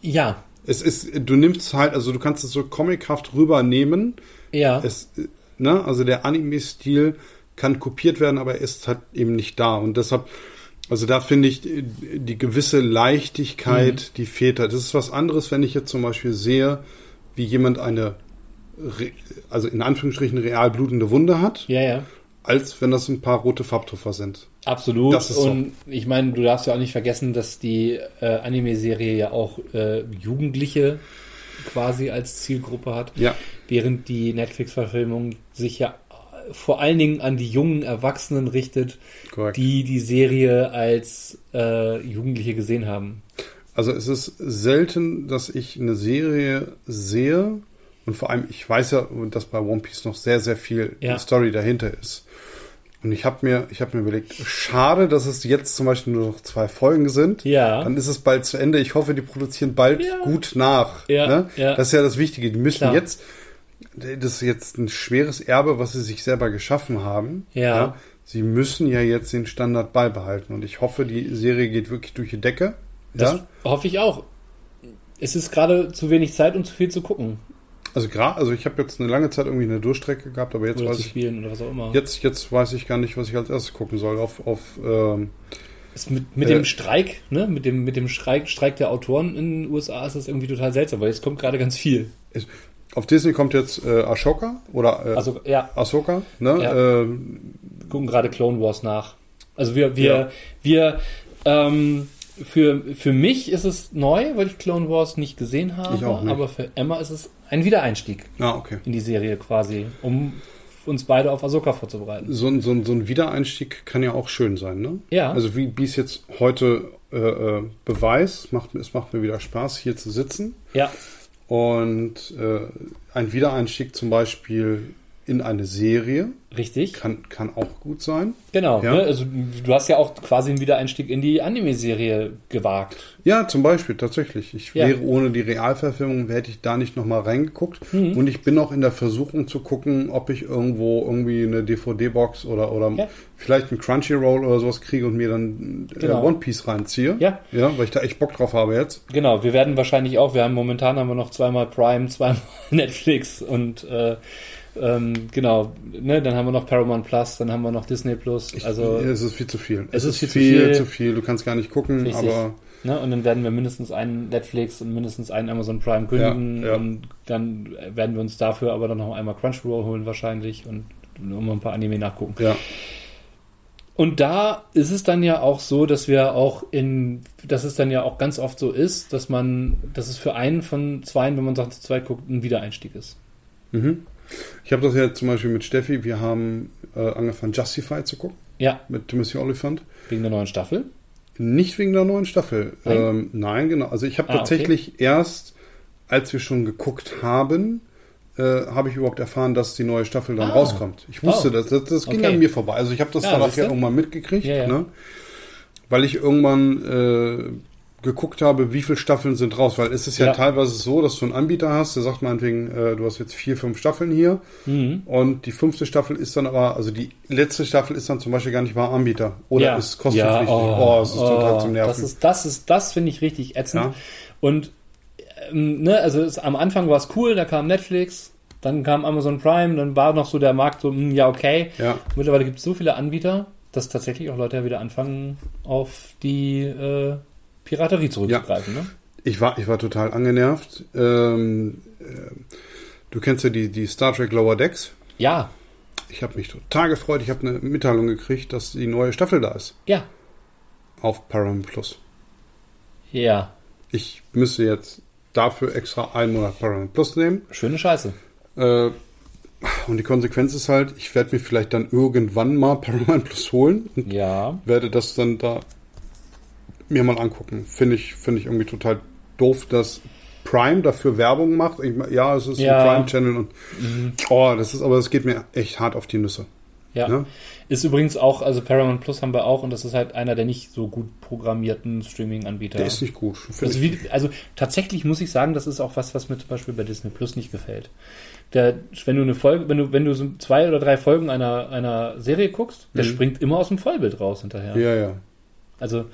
Ja, Es ist, du nimmst halt, also du kannst es so comichaft rübernehmen, ja, es, äh, ne, also der Anime-Stil kann kopiert werden, aber er ist halt eben nicht da. Und deshalb, also da finde ich die, die gewisse Leichtigkeit, die fehlt halt. Das ist was anderes, wenn ich jetzt zum Beispiel sehe, wie jemand eine, also in Anführungsstrichen real blutende Wunde hat, ja, ja. als wenn das ein paar rote Farbtupfer sind. Absolut. Das ist so. und ich meine, du darfst ja auch nicht vergessen, dass die äh, Anime-Serie ja auch äh, Jugendliche quasi als Zielgruppe hat, Ja, während die Netflix-Verfilmung sich ja äh, vor allen Dingen an die jungen Erwachsenen richtet, korrekt. die die Serie als äh, Jugendliche gesehen haben. Also es ist selten, dass ich eine Serie sehe und vor allem, ich weiß ja, dass bei One Piece noch sehr, sehr viel Ja. Story dahinter ist. Und ich habe mir, ich habe mir überlegt, schade, dass es jetzt zum Beispiel nur noch zwei Folgen sind. Ja. Dann ist es bald zu Ende. Ich hoffe, die produzieren bald Ja. gut nach. Ja, ne? ja. Das ist ja das Wichtige. Die müssen Klar. jetzt, das ist jetzt ein schweres Erbe, was sie sich selber geschaffen haben. Ja. Sie müssen ja jetzt den Standard beibehalten. Und ich hoffe, die Serie geht wirklich durch die Decke. Das ja. hoffe ich auch. Es ist gerade zu wenig Zeit, um zu viel zu gucken Also gerade, also ich habe jetzt eine lange Zeit irgendwie eine Durchstrecke gehabt, aber jetzt oder weiß ich, oder was auch immer. jetzt, jetzt weiß ich gar nicht, was ich als erstes gucken soll. Auf, auf ähm, Ist mit, mit Äh, dem Streik, ne, mit dem, mit dem Streik, Streik der Autoren in den USA ist das irgendwie total seltsam, weil jetzt kommt gerade ganz viel. ist, auf Disney kommt jetzt äh, Ashoka oder äh, Also, ja, Ahsoka, ne? Ja. Ähm, wir gucken gerade Clone Wars nach. Also wir, wir, Ja. wir, ähm, für, für mich ist es neu, weil ich Clone Wars nicht gesehen habe, Ich auch nicht. aber für Emma ist es ein Wiedereinstieg ah, okay. in die Serie quasi, um uns beide auf Ahsoka vorzubereiten. So, ein- so, ein- so ein Wiedereinstieg kann ja auch schön sein, ne? Ja. Also wie wie es jetzt heute äh, äh, beweist, macht, es macht mir wieder Spaß, hier zu sitzen. Ja, Und äh, ein Wiedereinstieg zum Beispiel in eine Serie Richtig. kann, kann auch gut sein. Genau. Ja. Ne? Also du hast ja auch quasi einen Wiedereinstieg in die Anime-Serie gewagt. Ja, zum Beispiel, tatsächlich. Ich Ja. wäre ohne die Realverfilmung, hätte ich da nicht nochmal reingeguckt. Mhm. Und ich bin auch in der Versuchung zu gucken, ob ich irgendwo irgendwie eine DVD-Box oder, oder Ja. vielleicht ein Crunchyroll oder sowas kriege und mir dann äh, Genau. One Piece reinziehe. Ja. Ja, weil ich da echt Bock drauf habe jetzt. Genau, wir werden wahrscheinlich auch, wir haben momentan haben wir noch zweimal Prime, zweimal Netflix und äh, ähm, genau, ne, dann haben wir noch Paramount Plus, dann haben wir noch Disney Plus, Ich, also es ist viel zu viel. Es ist viel zu viel. zu viel. Du kannst gar nicht gucken, Richtig. aber ne, und dann werden wir mindestens einen Netflix und mindestens einen Amazon Prime kündigen Ja, ja. und dann werden wir uns dafür aber dann noch einmal Crunchyroll holen wahrscheinlich und nur mal ein paar Anime nachgucken. ja. Und da ist es dann ja auch so, dass wir auch in, dass es dann ja auch ganz oft so ist, dass man, dass es für einen von zwei, wenn man sagt, zu zweit guckt, ein Wiedereinstieg ist. Mhm. Ich habe das ja zum Beispiel mit Steffi, wir haben äh, angefangen Justified zu gucken Ja, mit Timothy Oliphant. wegen der neuen Staffel. Nicht wegen der neuen Staffel. Nein? Ähm, nein, genau. Also ich habe Ah, tatsächlich erst, als wir schon geguckt haben, äh, habe ich überhaupt erfahren, dass die neue Staffel dann Ah. rauskommt. Ich wusste Oh. das, das, das ging Okay. an mir vorbei. Also ich habe das Ja, dann siehste. nachher irgendwann mitgekriegt, Ja, ja. Ne? weil ich irgendwann äh, geguckt habe, wie viele Staffeln sind raus. Weil es ist ja, Ja. teilweise so, dass du einen Anbieter hast, der sagt meinetwegen, äh, du hast jetzt vier, fünf Staffeln hier Mhm. und die fünfte Staffel ist dann aber, also die letzte Staffel ist dann zum Beispiel gar nicht bei Anbieter oder ja. ist kostenpflichtig. Ja, oh, es ist total zum Nerven. Das ist, das ist, das finde ich richtig ätzend. Und ähm, ne, also es, am Anfang war es cool, da kam Netflix, dann kam Amazon Prime, dann war noch so der Markt so, hm, ja, okay. ja. Mittlerweile gibt es so viele Anbieter, dass tatsächlich auch Leute ja wieder anfangen, auf die äh, Piraterie zurückzugreifen. Ne? Ich war, ich war total angenervt. Ähm, äh, du kennst ja die, die Star Trek Lower Decks. Ja, Ich habe mich total gefreut. Ich habe eine Mitteilung gekriegt, dass die neue Staffel da ist. ja, Auf Paramount Plus. ja. Ich müsste jetzt dafür extra einen Monat Paramount Plus nehmen. Schöne Scheiße. Äh, und die Konsequenz ist halt, ich werde mir vielleicht dann irgendwann mal Paramount Plus holen und Ja. werde das dann da mir mal angucken. Finde ich, finde ich irgendwie total doof, dass Prime dafür Werbung macht. Ich, ja, es ist Ja. ein Prime-Channel und oh, das ist, aber das geht mir echt hart auf die Nüsse. Ja. Ne? Ist übrigens auch, also Paramount Plus haben wir auch und das ist halt einer der nicht so gut programmierten Streaming-Anbieter. Der ist nicht gut. Also, wie, also tatsächlich muss ich sagen, das ist auch was, was mir zum Beispiel bei Disney Plus nicht gefällt. Der, wenn du eine Folge, wenn du, wenn du so zwei oder drei Folgen einer, einer Serie guckst, der Mhm. springt immer aus dem Vollbild raus hinterher. Ja, ja. Also,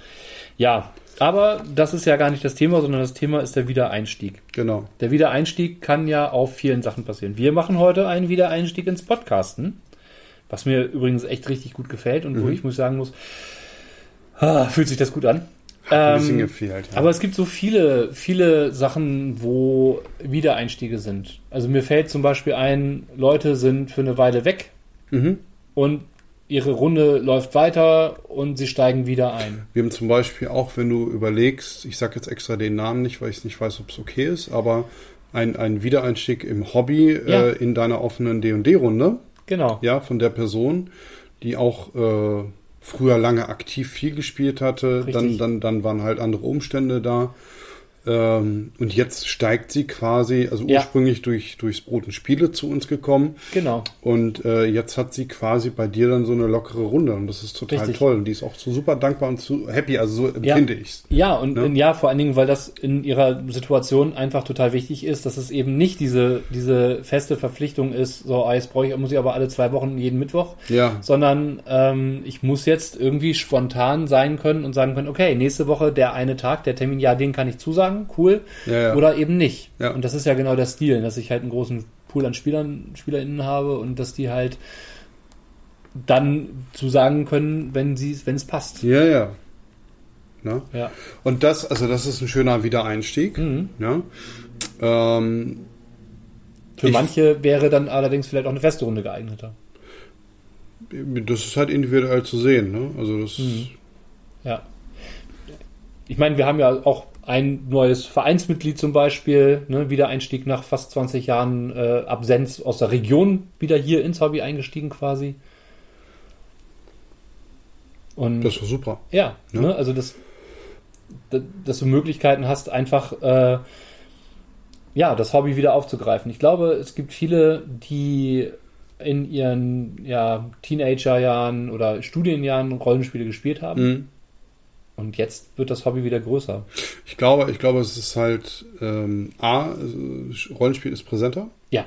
ja. Aber das ist ja gar nicht das Thema, sondern das Thema ist der Wiedereinstieg. Genau. Der Wiedereinstieg kann ja auf vielen Sachen passieren. Wir machen heute einen Wiedereinstieg ins Podcasten, was mir übrigens echt richtig gut gefällt und wo Mhm. ich muss sagen muss, ah, fühlt sich das gut an. Hat ein bisschen Ähm, gefehlt. Ja. aber es gibt so viele, viele Sachen, wo Wiedereinstiege sind. Also mir fällt zum Beispiel ein, Leute sind für eine Weile weg mhm. und ihre Runde läuft weiter und sie steigen wieder ein. Wir haben zum Beispiel auch, wenn du überlegst, ich sage jetzt extra den Namen nicht, weil ich nicht weiß, ob es okay ist, aber ein, ein Wiedereinstieg im Hobby Ja. äh, in deiner offenen D&D-Runde, Genau. ja, von der Person, die auch äh, früher lange aktiv viel gespielt hatte, dann, dann, dann waren halt andere Umstände da. Ähm, und jetzt steigt sie quasi, also Ja. ursprünglich durch, durchs Brot und Spiele zu uns gekommen. Genau. Und äh, jetzt hat sie quasi bei dir dann so eine lockere Runde und das ist total Richtig. toll. Und die ist auch so super dankbar und so happy, also so Ja. empfinde ich's. Ja, und Ne? ja, vor allen Dingen, weil das in ihrer Situation einfach total wichtig ist, dass es eben nicht diese, diese feste Verpflichtung ist, so, ah, jetzt brauche ich, muss ich aber alle zwei Wochen jeden Mittwoch, Ja, sondern ähm, ich muss jetzt irgendwie spontan sein können und sagen können, okay, nächste Woche der eine Tag, der Termin, ja, den kann ich zusagen, cool, ja, ja. oder eben nicht. Ja. Und das ist ja genau der Stil, dass ich halt einen großen Pool an Spielern, SpielerInnen habe und dass die halt dann zusagen können, wenn sie wenn es passt. ja, ja. Ne? Ja. Und das, also das ist ein schöner Wiedereinstieg. Mhm. Ne? Ähm, Für manche wäre dann allerdings vielleicht auch eine feste Runde geeigneter. das ist halt individuell zu sehen. Ne? Also das, Mhm. Ja. Ich meine, wir haben ja auch ein neues Vereinsmitglied zum Beispiel, ne, Wiedereinstieg nach fast 20 Jahren äh, Absenz aus der Region, wieder hier ins Hobby eingestiegen quasi. Und das ist super. ja, Ja. Ne, also das, da- dass du Möglichkeiten hast, einfach äh, ja, das Hobby wieder aufzugreifen. Ich glaube, es gibt viele, die in ihren ja, Teenagerjahren oder Studienjahren Rollenspiele gespielt haben. Mhm. Und jetzt wird das Hobby wieder größer. Ich glaube, ich glaube, es ist halt ähm, A, Rollenspiel ist präsenter. Ja.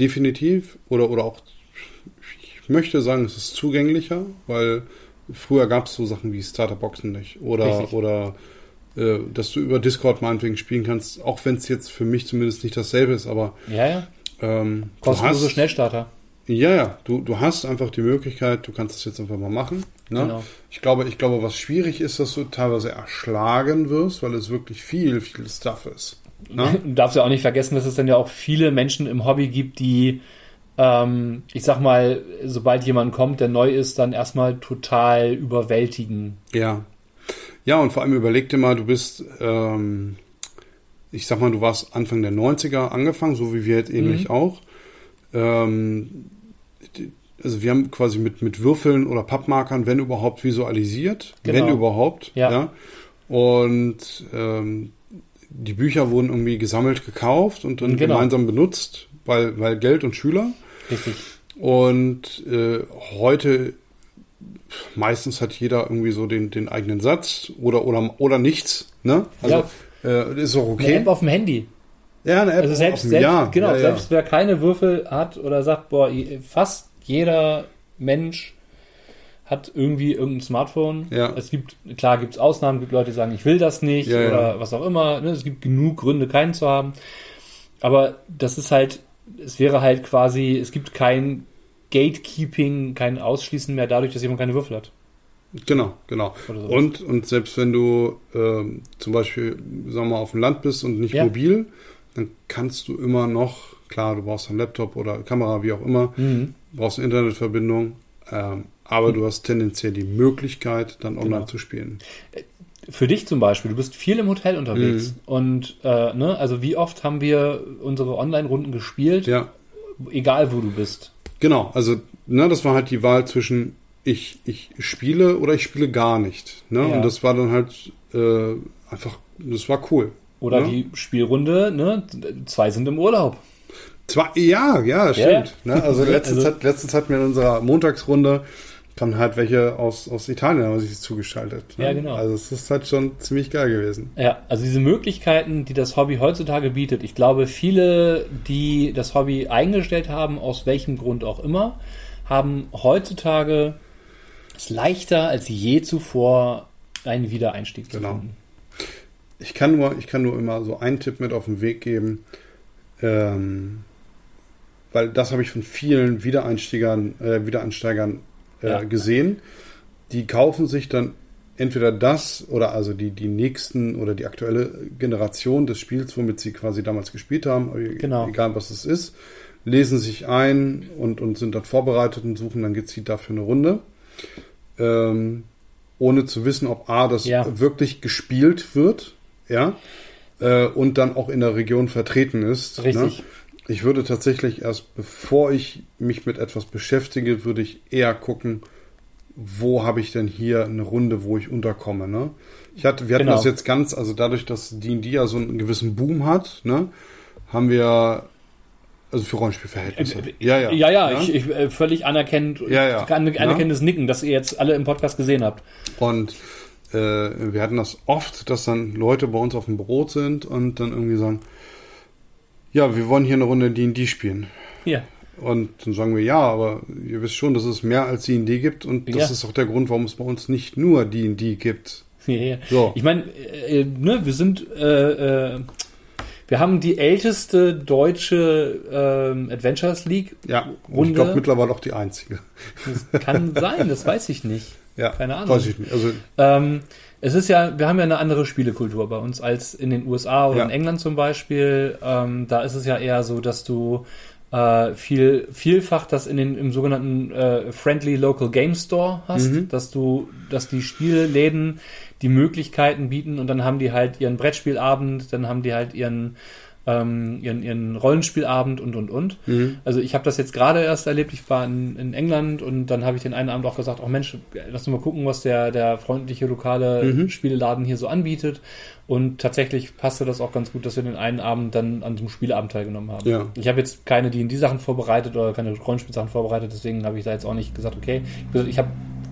Definitiv. Oder, oder auch, ich möchte sagen, es ist zugänglicher, weil früher gab es so Sachen wie Starterboxen nicht. Oder, Richtig. oder äh, dass du über Discord meinetwegen spielen kannst, auch wenn es jetzt für mich zumindest nicht dasselbe ist, aber Ja, ja. ähm, du Kostenlose hast, Schnellstarter. Ja, ja, du, du hast einfach die Möglichkeit, du kannst es jetzt einfach mal machen. Ne? Genau. Ich glaube, ich glaube, was schwierig ist, dass du teilweise erschlagen wirst, weil es wirklich viel, viel Stuff ist. Ne? Du darfst ja auch nicht vergessen, dass es dann ja auch viele Menschen im Hobby gibt, die, ähm, ich sag mal, sobald jemand kommt, der neu ist, dann erstmal total überwältigen. Ja. Ja, und vor allem überleg dir mal, du bist, ähm, ich sag mal, du warst Anfang der 90er angefangen, so wie wir jetzt ähnlich Mhm. auch. Ähm, also wir haben quasi mit, mit Würfeln oder Pappmarkern, wenn überhaupt, visualisiert. Genau. Wenn überhaupt. Ja. Und ähm, die Bücher wurden irgendwie gesammelt, gekauft und dann Genau. gemeinsam benutzt, weil, weil Geld und Schüler. Richtig. Und äh, heute meistens hat jeder irgendwie so den, den eigenen Satz oder, oder, oder nichts. Ne? Also äh, ist auch Eine okay. App auf dem Handy. ja, eine App Also auf selbst, dem- selbst, ja, genau, ja, ja. selbst wer keine Würfel hat oder sagt, boah, fast jeder Mensch hat irgendwie irgendein Smartphone. Ja. Es gibt, klar gibt es Ausnahmen, gibt Leute, die sagen, ich will das nicht Ja, ja. oder was auch immer. Ne? Es gibt genug Gründe, keinen zu haben. Aber das ist halt, es wäre halt quasi, es gibt kein Gatekeeping, kein Ausschließen mehr dadurch, dass jemand keine Würfel hat. Genau, genau. Und, und selbst wenn du ähm, zum Beispiel, sagen wir mal, auf dem Land bist und nicht Ja. mobil, dann kannst du immer noch, klar, du brauchst einen Laptop oder Kamera, wie auch immer, Mhm. Brauchst eine Internetverbindung, ähm, aber du hast tendenziell die Möglichkeit, dann online Genau. zu spielen. Für dich zum Beispiel, du bist viel im Hotel unterwegs. Mhm. Und äh, ne, also wie oft haben wir unsere Online-Runden gespielt, Ja, egal wo du bist. genau. Also, ne, das war halt die Wahl zwischen ich, ich spiele oder ich spiele gar nicht. Ne? Ja. Und das war dann halt äh, einfach, das war cool. Oder Ja. die Spielrunde, ne? Zwei sind im Urlaub. Zwar, ja, ja, stimmt. Ne? Also, letztens, Also- hat, letztens hatten wir in unserer Montagsrunde kamen halt welche aus, aus Italien, haben sich zugeschaltet. Ne? Ja, genau. Also es ist halt schon ziemlich geil gewesen. Ja, also diese Möglichkeiten, die das Hobby heutzutage bietet. Ich glaube, viele, die das Hobby eingestellt haben, aus welchem Grund auch immer, haben heutzutage es leichter als je zuvor, einen Wiedereinstieg zu Genau. finden. Ich kann nur, ich kann nur immer so einen Tipp mit auf den Weg geben, ähm, weil das habe ich von vielen Wiedereinsteigern, äh, Wiedereinsteigern äh, Ja. gesehen. Die kaufen sich dann entweder das oder also die, die nächsten oder die aktuelle Generation des Spiels, womit sie quasi damals gespielt haben, e- Genau. egal was es ist, lesen sich ein und, und sind dann vorbereitet und suchen dann gezielt dafür eine Runde. Ähm, ohne zu wissen, ob A, das Ja. wirklich gespielt wird, ja, äh, und dann auch in der Region vertreten ist. Richtig. Ne? Ich würde tatsächlich erst, bevor ich mich mit etwas beschäftige, würde ich eher gucken, wo habe ich denn hier eine Runde, wo ich unterkomme. Ne? Ich hatte, wir hatten Genau. das jetzt ganz, also dadurch, dass D&D ja so einen gewissen Boom hat, ne, haben wir, also für Rollenspielverhältnisse. ja, ja. Äh, Ja, ja, ich, ich äh, völlig anerkennt, Ja, ja. an- Ja. anerkennendes Nicken, dass ihr jetzt alle im Podcast gesehen habt. Und äh, wir hatten das oft, dass dann Leute bei uns auf dem Brot sind und dann irgendwie sagen, ja, wir wollen hier eine Runde D&D spielen. Ja. Und dann sagen wir, ja, aber ihr wisst schon, dass es mehr als D&D gibt und das Ja. ist auch der Grund, warum es bei uns nicht nur D&D gibt. Ja, ja. So. Ich meine, äh, ne, wir sind, äh, äh, wir haben die älteste deutsche ähm, Adventures League. Ja, und ich glaube mittlerweile auch die einzige. Das kann sein, das weiß ich nicht. Ja, Keine Ahnung. Weiß ich nicht. Also, Ähm, es ist ja, wir haben ja eine andere Spielekultur bei uns als in den USA oder Ja. in England zum Beispiel. Ähm, da ist es ja eher so, dass du äh, viel, vielfach das in den, im sogenannten äh, Friendly Local Game Store hast, Mhm. dass du, dass die Spielläden die Möglichkeiten bieten und dann haben die halt ihren Brettspielabend, dann haben die halt ihren ähm, ihren, ihren Rollenspielabend und und und. Mhm. Also ich habe das jetzt gerade erst erlebt. Ich war in, in England und dann habe ich den einen Abend auch gesagt, oh Mensch, lass uns mal gucken, was der, der freundliche lokale Mhm. Spieleladen hier so anbietet. Und tatsächlich passte das auch ganz gut, dass wir den einen Abend dann an diesem Spieleabend teilgenommen haben. Ja. Ich habe jetzt keine die in die Sachen vorbereitet oder keine Rollenspielsachen vorbereitet, deswegen habe ich da jetzt auch nicht gesagt, okay, ich habe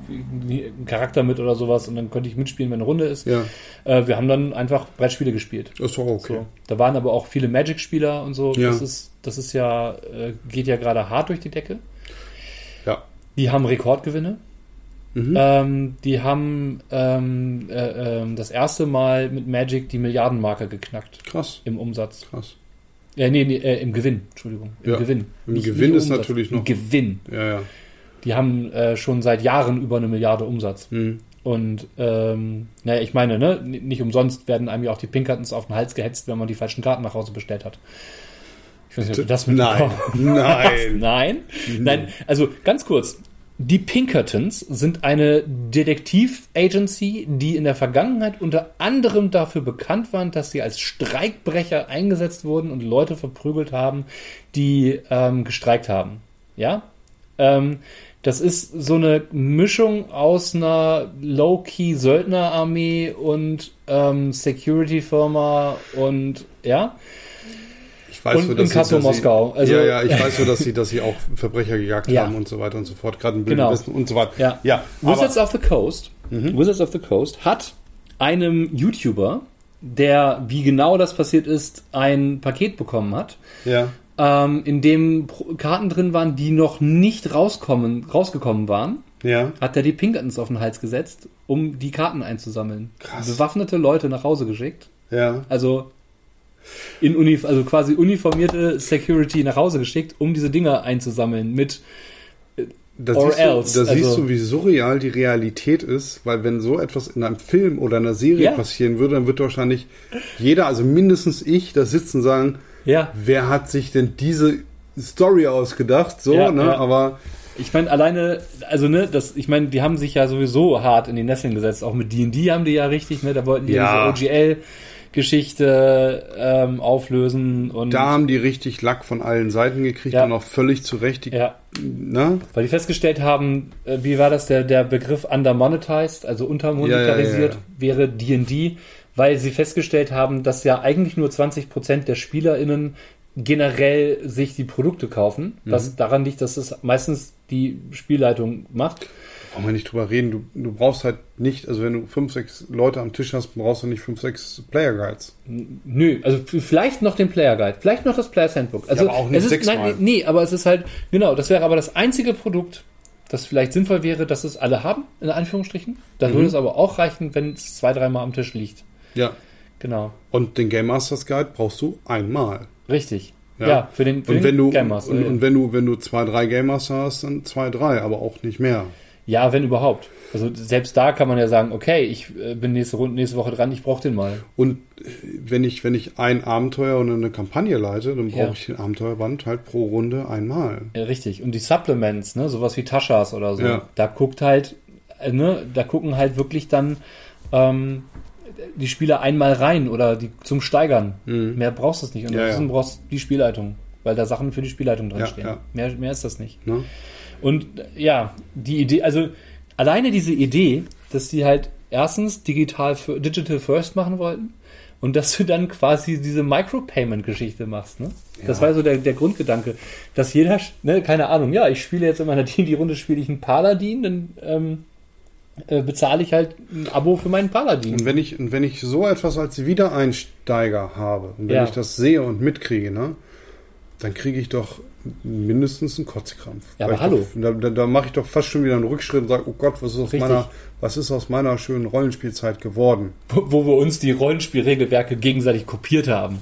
einen Charakter mit oder sowas und dann konnte ich mitspielen, wenn eine Runde ist. Ja, Äh, wir haben dann einfach Brettspiele gespielt. ist doch okay. So. Da waren aber auch viele Magic-Spieler und so. Ja. Das ist, das ist ja, äh, geht ja gerade hart durch die Decke. Ja. Die haben Rekordgewinne. Mhm. Ähm, die haben ähm, äh, ähm, das erste Mal mit Magic die Milliardenmarke geknackt Krass, im Umsatz. krass. Äh, nee, nee äh, im Gewinn, Entschuldigung. Im Ja. Gewinn. Im Gewinn ist natürlich Im noch- Gewinn. Ja, ja. Die haben äh, schon seit Jahren über eine Milliarde Umsatz. Mhm. Und ähm, naja, ich meine, ne, nicht umsonst werden einem ja auch die Pinkertons auf den Hals gehetzt, wenn man die falschen Karten nach Hause bestellt hat. Ich weiß nicht, ob du das Nein, mitbekommen hast. nein. Nein, nein, also ganz kurz. Die Pinkertons sind eine Detektiv-Agency, die in der Vergangenheit unter anderem dafür bekannt waren, dass sie als Streikbrecher eingesetzt wurden und Leute verprügelt haben, die ähm, gestreikt haben. Ja? Ähm, das ist so eine Mischung aus einer Low-Key-Söldnerarmee und ähm, Security-Firma und ja. Ich weiß Und dass Inkasso sie, dass Moskau. Also- ja, ja, ich weiß so, dass sie, dass sie auch Verbrecher gejagt Ja. haben und so weiter und so fort, gerade im Genau. Westen und so weiter. Ja. ja Wizards of the Coast, Wizards of the Coast hat einem YouTuber, der, wie genau das passiert ist, ein Paket bekommen hat, ja, ähm, in dem Karten drin waren, die noch nicht rauskommen, rausgekommen waren, ja, hat er die Pinkertons auf den Hals gesetzt, um die Karten einzusammeln. Krass. Bewaffnete Leute nach Hause geschickt. ja. Also in Uni, also quasi uniformierte Security nach Hause geschickt, um diese Dinger einzusammeln mit Da, Or siehst, du, else, da siehst also- du, wie surreal die Realität ist, weil wenn so etwas in einem Film oder einer Serie Ja. passieren würde, dann wird wahrscheinlich jeder, also mindestens ich, da sitzen und sagen, ja, wer hat sich denn diese Story ausgedacht? So, Ja, ne? ja. Aber Ich meine, alleine, also ne, das, ich meine, die haben sich ja sowieso hart in die Nesseln gesetzt. Auch mit D&D haben die ja richtig, ne, da wollten die ja, diese OGL-Geschichte ähm, auflösen und da haben die richtig Lack von allen Seiten gekriegt Ja. und auch völlig zu Recht. Die, ja, ne? weil die festgestellt haben, äh, wie war das der der Begriff undermonetized, also untermonetarisiert, ja, wäre D&D, weil sie festgestellt haben, dass ja eigentlich nur 20% der SpielerInnen generell sich die Produkte kaufen, Mhm. was daran liegt, dass es meistens die Spielleitung macht. Brauchen wir nicht drüber reden. Du, du brauchst halt nicht, also wenn du fünf, sechs Leute am Tisch hast, brauchst du nicht fünf, sechs Player Guides. Nö, also vielleicht noch den Player Guide, vielleicht noch das Players Handbook. Also Ja, aber auch nicht es ist, nein, nee, aber es ist halt, genau, das wäre aber das einzige Produkt, das vielleicht sinnvoll wäre, dass es alle haben, in Anführungsstrichen. Dann Mhm. würde es aber auch reichen, wenn es zwei, dreimal am Tisch liegt. Ja. Genau. Und den Game Masters Guide brauchst du einmal. Richtig. Ja, Ja. für den, für Und wenn du Game Master, und, ja. und wenn du wenn du zwei drei Game Master hast, dann zwei drei, aber auch nicht mehr. ja, wenn überhaupt. Also selbst da kann man ja sagen, okay, ich äh, bin nächste, Runde, nächste Woche dran, ich brauche den mal. Und äh, wenn ich wenn ich ein Abenteuer und eine Kampagne leite, dann brauche Ja. ich den Abenteuerband halt pro Runde einmal. Ja, richtig. Und die Supplements, ne, sowas wie Taschas oder so, Ja. da guckt halt, äh, ne, da gucken halt wirklich dann ähm, die Spieler einmal rein oder die zum Steigern. Mehr brauchst du es nicht. Und Mhm. Ja, ansonsten ja. brauchst du die Spielleitung, weil da Sachen für die Spielleitung drin Ja, stehen. ja. Mehr, mehr ist das nicht. Ne? Und äh, ja, die Idee, also alleine diese Idee, dass die halt erstens digital digital first machen wollten und dass du dann quasi diese Micropayment-Geschichte machst, ne? Das Ja. war so der, der Grundgedanke, dass jeder, ne, keine Ahnung, ja, ich spiele jetzt in meiner D&D-Runde spiele ich einen Paladin, dann ähm, äh, bezahle ich halt ein Abo für meinen Paladin. Und wenn ich und wenn ich so etwas als Wiedereinsteiger habe und wenn Ja. ich das sehe und mitkriege, ne, dann kriege ich doch mindestens einen Kotzkrampf. Ja, aber hallo. Doch, da da, da mache ich doch fast schon wieder einen Rückschritt und sage, oh Gott, was ist aus Richtig. meiner was ist aus meiner schönen Rollenspielzeit geworden? Wo, wo wir uns die Rollenspielregelwerke gegenseitig kopiert haben.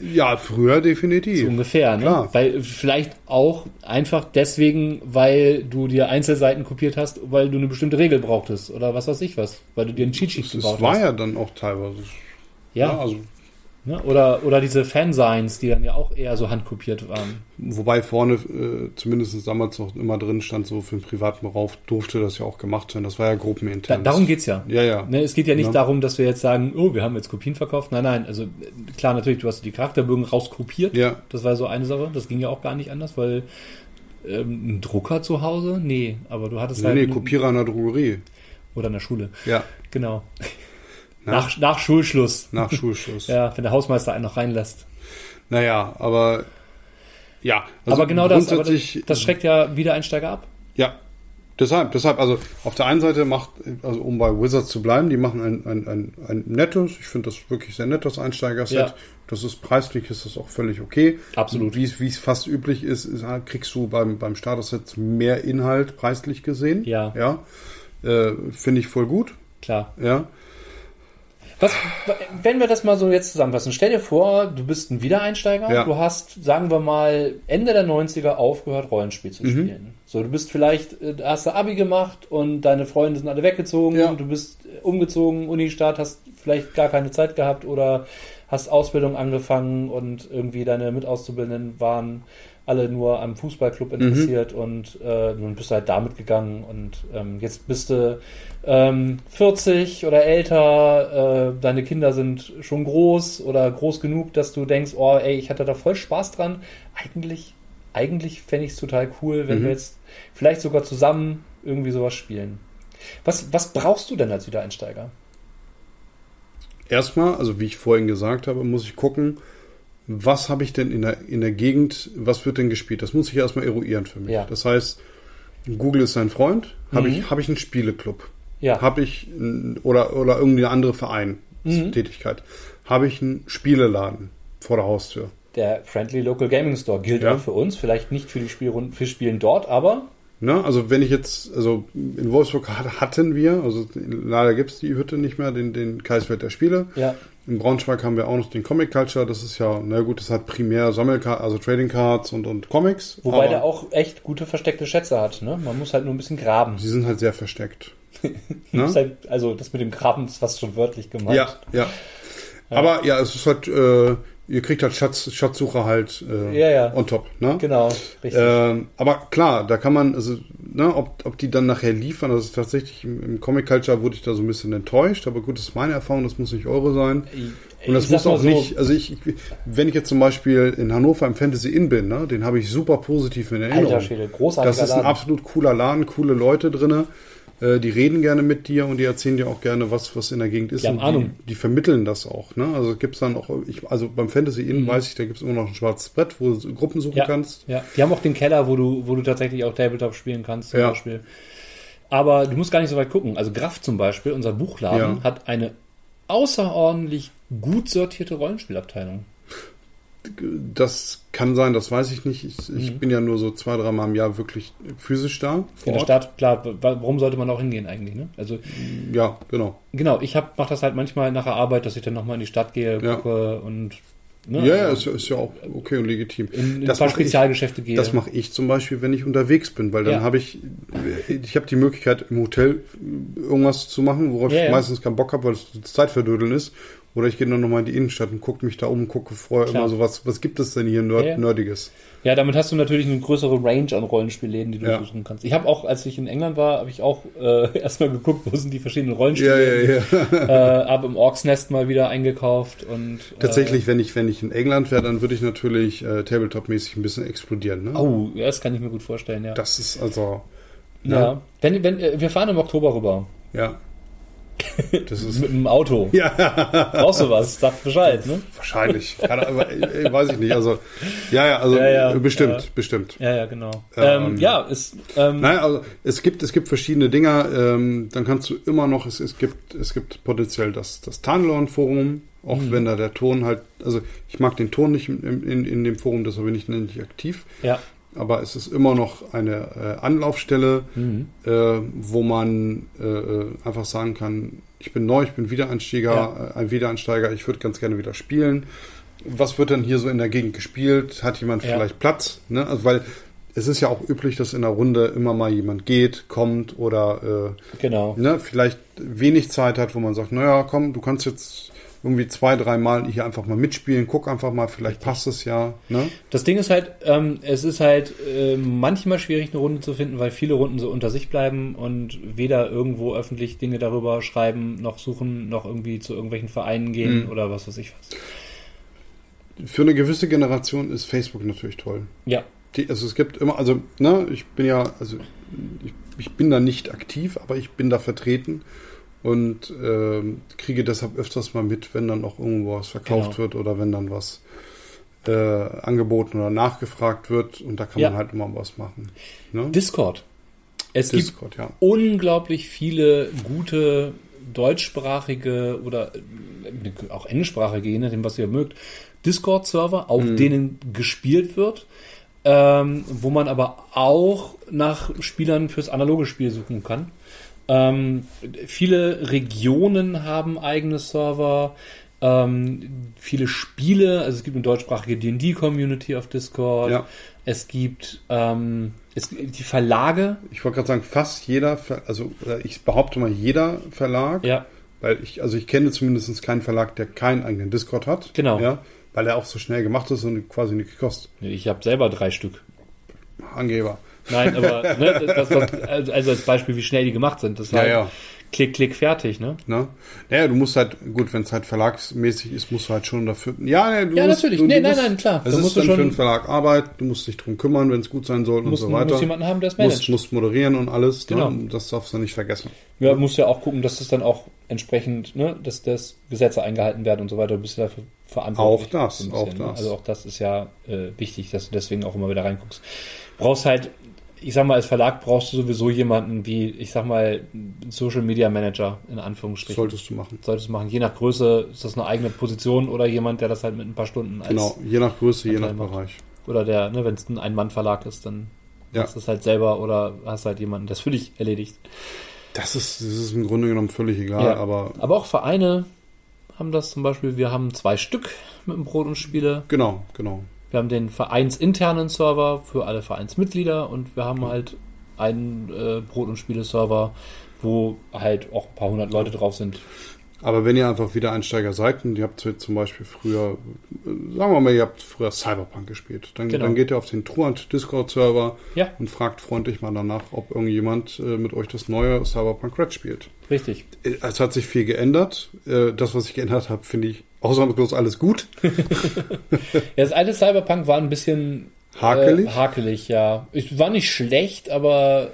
Ja, früher definitiv. So ungefähr, ne? Klar. Weil vielleicht auch einfach deswegen, weil du dir Einzelseiten kopiert hast, weil du eine bestimmte Regel brauchtest oder was weiß ich was, weil du dir einen Cheat Sheet Das gebaut war hast. ja dann auch teilweise. ja, also Ne? Oder, oder diese Fansigns, die dann ja auch eher so handkopiert waren. Wobei vorne äh, zumindest damals noch immer drin stand, so für den privaten Rauf durfte das ja auch gemacht werden. Das war ja gruppenintern. Da, darum geht's ja. Ja, ja. Ne, es geht ja nicht Ja. darum, dass wir jetzt sagen, oh, wir haben jetzt Kopien verkauft. Nein, nein, also klar, natürlich, du hast die Charakterbögen rauskopiert. Ja. Das war so eine Sache. Das ging ja auch gar nicht anders, weil ähm, ein Drucker zu Hause? Nee, aber du hattest Nee, halt. nee, einen- Kopierer in der Drogerie. Oder in der Schule. Ja, Genau. Na? Nach, nach Schulschluss. nach Schulschluss. Ja, wenn der Hausmeister einen noch reinlässt. Naja, aber ja. also aber genau das, aber das, das schreckt ja Wiedereinsteiger ab. Ja, deshalb, deshalb, also auf der einen Seite macht, also um bei Wizards zu bleiben, die machen ein, ein, ein, ein nettes, ich finde das wirklich sehr nettes Einsteiger-Set. Ja. Das ist preislich, ist das auch völlig okay. Absolut. Wie es, fast üblich ist, ist halt, kriegst du beim, beim Starter-Set mehr Inhalt preislich gesehen. Ja. Ja. Äh, finde ich voll gut. Klar. Ja. Was, wenn wir das mal so jetzt zusammenfassen, stell dir vor, du bist ein Wiedereinsteiger, Ja. du hast, sagen wir mal, Ende der 90er aufgehört, Rollenspiel Mhm. zu spielen. So, du bist vielleicht, äh, hast du Abi gemacht und deine Freunde sind alle weggezogen, Ja. du bist umgezogen, Unistart, hast vielleicht gar keine Zeit gehabt oder hast Ausbildung angefangen und irgendwie deine Mitauszubildenden waren alle nur am Fußballclub Mhm. interessiert und äh, nun bist du halt damit gegangen und ähm, jetzt bist du ähm, 40 oder älter, äh, deine Kinder sind schon groß oder groß genug, dass du denkst, oh ey, ich hatte da voll Spaß dran. Eigentlich, eigentlich fände ich es total cool, wenn Mhm. wir jetzt vielleicht sogar zusammen irgendwie sowas spielen. Was, was brauchst du denn als Wiedereinsteiger? Erstmal, also wie ich vorhin gesagt habe, muss ich gucken, was habe ich denn in der, in der Gegend, was wird denn gespielt? Das muss ich erstmal eruieren für mich. Ja. Das heißt, Google ist sein Freund. Habe Mhm. ich, habe ich einen Spieleclub? Ja, Habe ich ein- oder, oder irgendeine andere Vereinstätigkeit? Habe ich einen Spieleladen vor der Haustür? der Friendly Local Gaming Store gilt Ja. auch für uns, vielleicht nicht für die Spielrunden, für Spielen dort, aber Ne? Also wenn ich jetzt, also in Wolfsburg hat- hatten wir, also leider gibt es die Hütte nicht mehr, den, den Kreiswert der Spiele. ja, In Braunschweig haben wir auch noch den Comic Culture, das ist ja, na gut, das hat primär Sammelkarten, also Trading Cards und, und Comics. wobei der auch echt gute versteckte Schätze hat. Ne? Man muss halt nur ein bisschen graben. Die sind halt sehr versteckt. Ne? halt, also das mit dem Graben ist fast schon wörtlich gemeint. Ja, ja. Aber ja, es ist halt, äh, ihr kriegt halt Schatz, Schatzsucher halt äh, Ja, ja. on top. Ne? Genau, richtig. Ähm, aber klar, da kann man, also, ne, ob, ob die dann nachher liefern, das ist tatsächlich im, im Comic Culture wurde ich da so ein bisschen enttäuscht, aber gut, das ist meine Erfahrung, das muss nicht eure sein. Und das muss auch so, nicht, also ich, ich, wenn ich jetzt zum Beispiel in Hannover im Fantasy Inn bin, ne, den habe ich super positiv in Erinnerung. Alter Schädel, großartiger Das ist ein Laden. absolut cooler Laden, coole Leute drinne. Äh, die reden gerne mit dir und die erzählen dir auch gerne, was, was in der Gegend ist. Die haben und Ahnung. Die, die vermitteln das auch. Ne? Also gibt's dann auch, ich, also beim Fantasy Inn weiß ich, da gibt's immer noch ein schwarzes Brett, wo du Gruppen suchen Mhm. ja, kannst. ja, die haben auch den Keller, wo du, wo du tatsächlich auch Tabletop spielen kannst, zum Ja. Beispiel. Aber du musst gar nicht so weit gucken. Also Graf zum Beispiel, unser Buchladen, Ja. hat eine außerordentlich gut sortierte Rollenspielabteilung. Das kann sein, das weiß ich nicht. Ich, ich Mhm. bin ja nur so zwei, dreimal im Jahr wirklich physisch da. In der Ort. Stadt, klar, wa- warum sollte man auch hingehen eigentlich? Ne? Also Ja, genau. genau, ich hab, mach das halt manchmal nach der Arbeit, dass ich dann nochmal in die Stadt gehe, Ja. gucke und ne, Ja, ja, ist, ja- ist ja auch okay und legitim. in, in das paar mache ich, Spezialgeschäfte gehe. das mache ich zum Beispiel, wenn ich unterwegs bin, weil dann Ja. habe ich, ich habe die Möglichkeit im Hotel irgendwas zu machen, worauf Ja, ich meistens keinen Bock habe, weil es Zeitverdödeln ist. Oder ich gehe dann nochmal in die Innenstadt und gucke mich da um, gucke vorher Klar. immer so, was, was gibt es denn hier Nerd, Ja, ja. Nerdiges? Ja, damit hast du natürlich eine größere Range an Rollenspielläden, die du Ja. suchen kannst. Ich habe auch, als ich in England war, habe ich auch äh, erstmal geguckt, wo sind die verschiedenen Ja, Rollenspiele. ja, ja. Äh, habe im Orks Nest mal wieder eingekauft und äh, Tatsächlich, wenn ich, wenn ich in England wäre, dann würde ich natürlich äh, Tabletop-mäßig ein bisschen explodieren. Ne? Oh, ja, das kann ich mir gut vorstellen, ja. Das ist also, ja. Wenn, wenn, äh, wir fahren im Oktober rüber. ja. Das ist Mit dem Auto. ja, Brauchst du was? Sag Bescheid, ne? wahrscheinlich. Keine Ahnung, äh, weiß ich nicht. Also, ja, ja, also Ja, ja, äh, bestimmt, ja. bestimmt. Ja, ja, genau. Ähm, Ähm, ja, ist, ähm, Nein, also es gibt, es gibt verschiedene Dinger. Ähm, dann kannst du immer noch, es, es gibt, es gibt potenziell das, das Tarnlorn-Forum, auch Mhm. wenn da der Ton halt, also ich mag den Ton nicht in, in, in dem Forum, deshalb bin ich nicht aktiv. ja. Aber es ist immer noch eine äh, Anlaufstelle, Mhm. äh, wo man äh, äh, einfach sagen kann, ich bin neu, ich bin Wiedereinsteiger, Ja. äh, ein Wiedereinsteiger, ich würde ganz gerne wieder spielen. Was wird denn hier so in der Gegend gespielt? Hat jemand Ja. vielleicht Platz? Ne? Also weil es ist ja auch üblich, dass in der Runde immer mal jemand geht, kommt oder Genau. äh, ne, vielleicht wenig Zeit hat, wo man sagt, naja, komm, du kannst jetzt irgendwie zwei, dreimal hier einfach mal mitspielen, guck einfach mal, vielleicht passt es ja. Ne? Das Ding ist halt, ähm, es ist halt äh, manchmal schwierig, eine Runde zu finden, weil viele Runden so unter sich bleiben und weder irgendwo öffentlich Dinge darüber schreiben, noch suchen, noch irgendwie zu irgendwelchen Vereinen gehen Mhm. oder was weiß ich was. Für eine gewisse Generation ist Facebook natürlich toll. Ja, Die, also es gibt immer, also, ne, ich bin ja, also ich, ich bin da nicht aktiv, aber ich bin da vertreten und ähm, kriege deshalb öfters mal mit, wenn dann auch irgendwo was verkauft Genau. wird oder wenn dann was äh, angeboten oder nachgefragt wird und da kann Ja. man halt immer was machen. Ne? Discord. Es gibt Discord, ja. unglaublich viele gute deutschsprachige oder äh, auch englischsprachige, je nachdem, was ihr mögt, Discord-Server, auf Mhm. denen gespielt wird, ähm, wo man aber auch nach Spielern fürs analoge Spiel suchen kann. Ähm, viele Regionen haben eigene Server. Ähm, viele Spiele, also es gibt eine deutschsprachige D&D-Community auf Discord. Ja. Es gibt ähm, es, die Verlage. Ich wollte gerade sagen, fast jeder, also äh, ich behaupte mal jeder Verlag, Ja, weil ich, also ich kenne zumindest keinen Verlag, der keinen eigenen Discord hat. Genau. Ja, weil er auch so schnell gemacht ist und quasi nichts kostet. ich habe selber drei Stück. Angeber. Nein, aber ne, das, das, also als Beispiel, wie schnell die gemacht sind. Das war Ja, halt ja. klick, klick, fertig, ne? Ne? Naja, du musst halt, gut, wenn es halt verlagsmäßig ist, musst du halt schon dafür. Ja, nee, du Ja, musst, natürlich. Du, Nee, du nein, musst, nein, klar. Es Da ist musst du dann schon- für den Verlag Arbeit, du musst dich drum kümmern, wenn es gut sein soll und Muss, so weiter. muss jemanden haben, der es musst, managt. musst moderieren und alles. Genau. Ne? Das darfst du nicht vergessen. Ja, musst ja auch gucken, dass das dann auch entsprechend, ne, dass das Gesetze eingehalten werden und so weiter. Du bist ja dafür verantwortlich. Auch das, ein auch ne? das. Also auch das ist ja äh, wichtig, dass du deswegen auch immer wieder reinguckst. Brauchst halt, ich sag mal, als Verlag brauchst du sowieso jemanden wie, ich sag mal, Social Media Manager in Anführungsstrichen. Solltest du machen. Solltest du machen. Je nach Größe ist das eine eigene Position oder jemand, der das halt mit ein paar Stunden als Genau, je nach Größe, je nach macht. Bereich. oder der, ne, wenn es ein Ein-Mann-Verlag ist, dann Ja. machst du es halt selber oder hast halt jemanden, das für dich erledigt. Das ist, das ist im Grunde genommen völlig egal, Ja. aber Aber auch Vereine haben das zum Beispiel. Wir haben zwei Stück mit dem Brot und Spiele. genau, genau. Wir haben den vereinsinternen Server für alle Vereinsmitglieder und wir haben halt einen äh, Brot- und Spiele-Server, wo halt auch ein paar hundert Leute drauf sind. Aber wenn ihr einfach wieder Einsteiger seid und ihr habt zum Beispiel früher, sagen wir mal, ihr habt früher Cyberpunk gespielt, dann, Genau. dann geht ihr auf den Truant Discord-Server Ja, und fragt freundlich mal danach, ob irgendjemand äh, mit euch das neue Cyberpunk Red spielt. richtig. Äh, Es hat sich viel geändert. Äh, das, was ich geändert habe, finde ich ausnahmslos alles gut. Ja, das alte Cyberpunk war ein bisschen Hakelig. Äh, hakelig, ja. Es war nicht schlecht, aber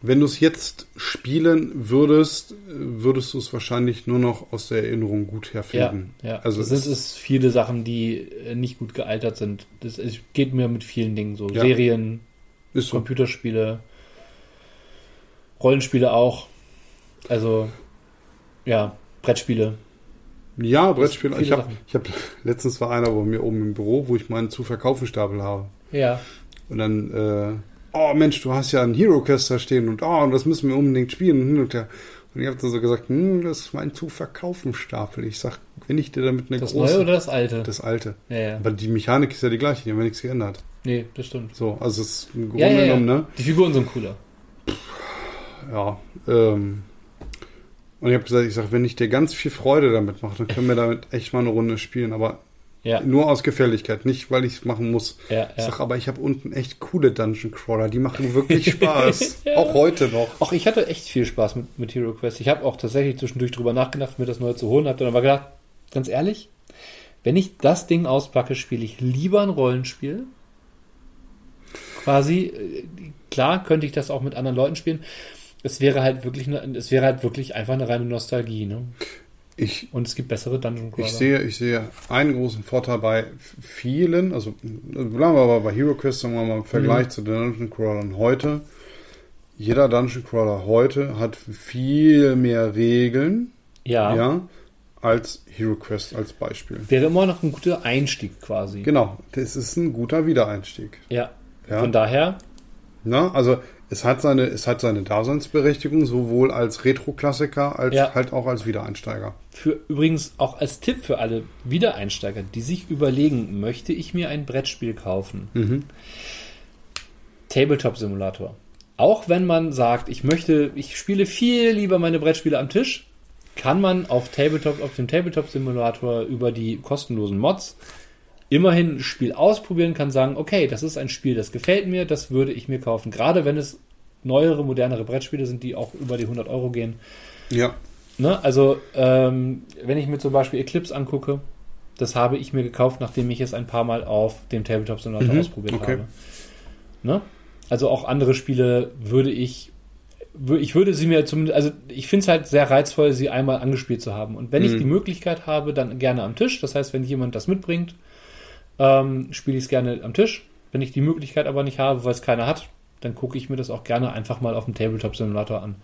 Wenn du es jetzt spielen würdest, äh, würdest du es wahrscheinlich nur noch aus der Erinnerung gut ja, herfinden. ja. Also Also es ist viele Sachen, die äh, nicht gut gealtert sind. Das es geht mir mit vielen Dingen so. Ja. Serien, so. Computerspiele, Rollenspiele auch. Also, ja, Brettspiele. Ja, Brettspiel. Ich habe hab, letztens war einer bei mir oben im Büro, wo ich meinen zu verkaufen Stapel habe. Ja. Und dann, äh, oh Mensch, du hast ja einen Hero Quest da stehen und oh, und das müssen wir unbedingt spielen und hin und her. Und ich habe dann so gesagt, hm, das ist mein zu verkaufen Stapel. Ich sag, wenn ich dir damit eine Das große, neue oder das alte? das alte. ja, ja. Aber die Mechanik ist ja die gleiche, die haben ja nichts geändert. Nee, das stimmt. So, also es ist im Grunde ja, ja. genommen, ne? Die Figuren sind cooler. Ja, ähm, und ich habe gesagt, ich sag, wenn ich dir ganz viel Freude damit mache, dann können wir damit echt mal eine Runde spielen, aber Ja, nur aus Gefälligkeit, nicht weil ich es machen muss. ja, Ich ja. sag, aber ich habe unten echt coole Dungeon Crawler, die machen wirklich Spaß. Auch heute noch. Auch ich hatte echt viel Spaß mit, mit Hero Quest. Ich habe auch tatsächlich zwischendurch drüber nachgedacht, mir das neu zu holen. Habe dann aber gedacht, ganz ehrlich, wenn ich das Ding auspacke, spiele ich lieber ein Rollenspiel. Quasi, äh, klar könnte ich das auch mit anderen Leuten spielen. Es wäre halt wirklich, eine, es wäre halt wirklich einfach eine reine Nostalgie. Ne? Ich, Und es gibt bessere Dungeon Crawler. ich, sehe, ich sehe einen großen Vorteil bei vielen, also bleiben wir aber bei Hero Quest, sagen wir mal im Vergleich Mhm. zu den Dungeon Crawlern heute. Jeder Dungeon Crawler heute hat viel mehr Regeln, ja, ja, als Hero Quest als Beispiel. wäre immer noch ein guter Einstieg quasi. Genau, das ist ein guter Wiedereinstieg. Ja. Ja. Von daher, Na, also es hat seine, es hat seine Daseinsberechtigung, sowohl als Retro-Klassiker als Ja. halt auch als Wiedereinsteiger. Für übrigens auch als Tipp für alle Wiedereinsteiger, die sich überlegen, möchte ich mir ein Brettspiel kaufen? Mhm. Tabletop Simulator. Auch wenn man sagt, ich möchte, ich spiele viel lieber meine Brettspiele am Tisch, kann man auf Tabletop, auf dem Tabletop-Simulator über die kostenlosen Mods immerhin ein Spiel ausprobieren, kann sagen, okay, das ist ein Spiel, das gefällt mir, das würde ich mir kaufen. Gerade wenn es neuere, modernere Brettspiele sind, die auch über die 100 Euro gehen. Ja. Ne? Also, ähm, wenn ich mir zum Beispiel Eclipse angucke, das habe ich mir gekauft, nachdem ich es ein paar Mal auf dem Tabletop-Simulator Mhm, ausprobiert okay. habe. Ne? Also auch andere Spiele würde ich, ich würde sie mir zumindest, also ich finde es halt sehr reizvoll, sie einmal angespielt zu haben. Und wenn ich Mhm. die Möglichkeit habe, dann gerne am Tisch. Das heißt, wenn jemand das mitbringt, ähm, spiele ich es gerne am Tisch. Wenn ich die Möglichkeit aber nicht habe, weil es keiner hat, dann gucke ich mir das auch gerne einfach mal auf dem Tabletop-Simulator an.